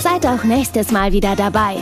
Seid auch nächstes Mal wieder dabei.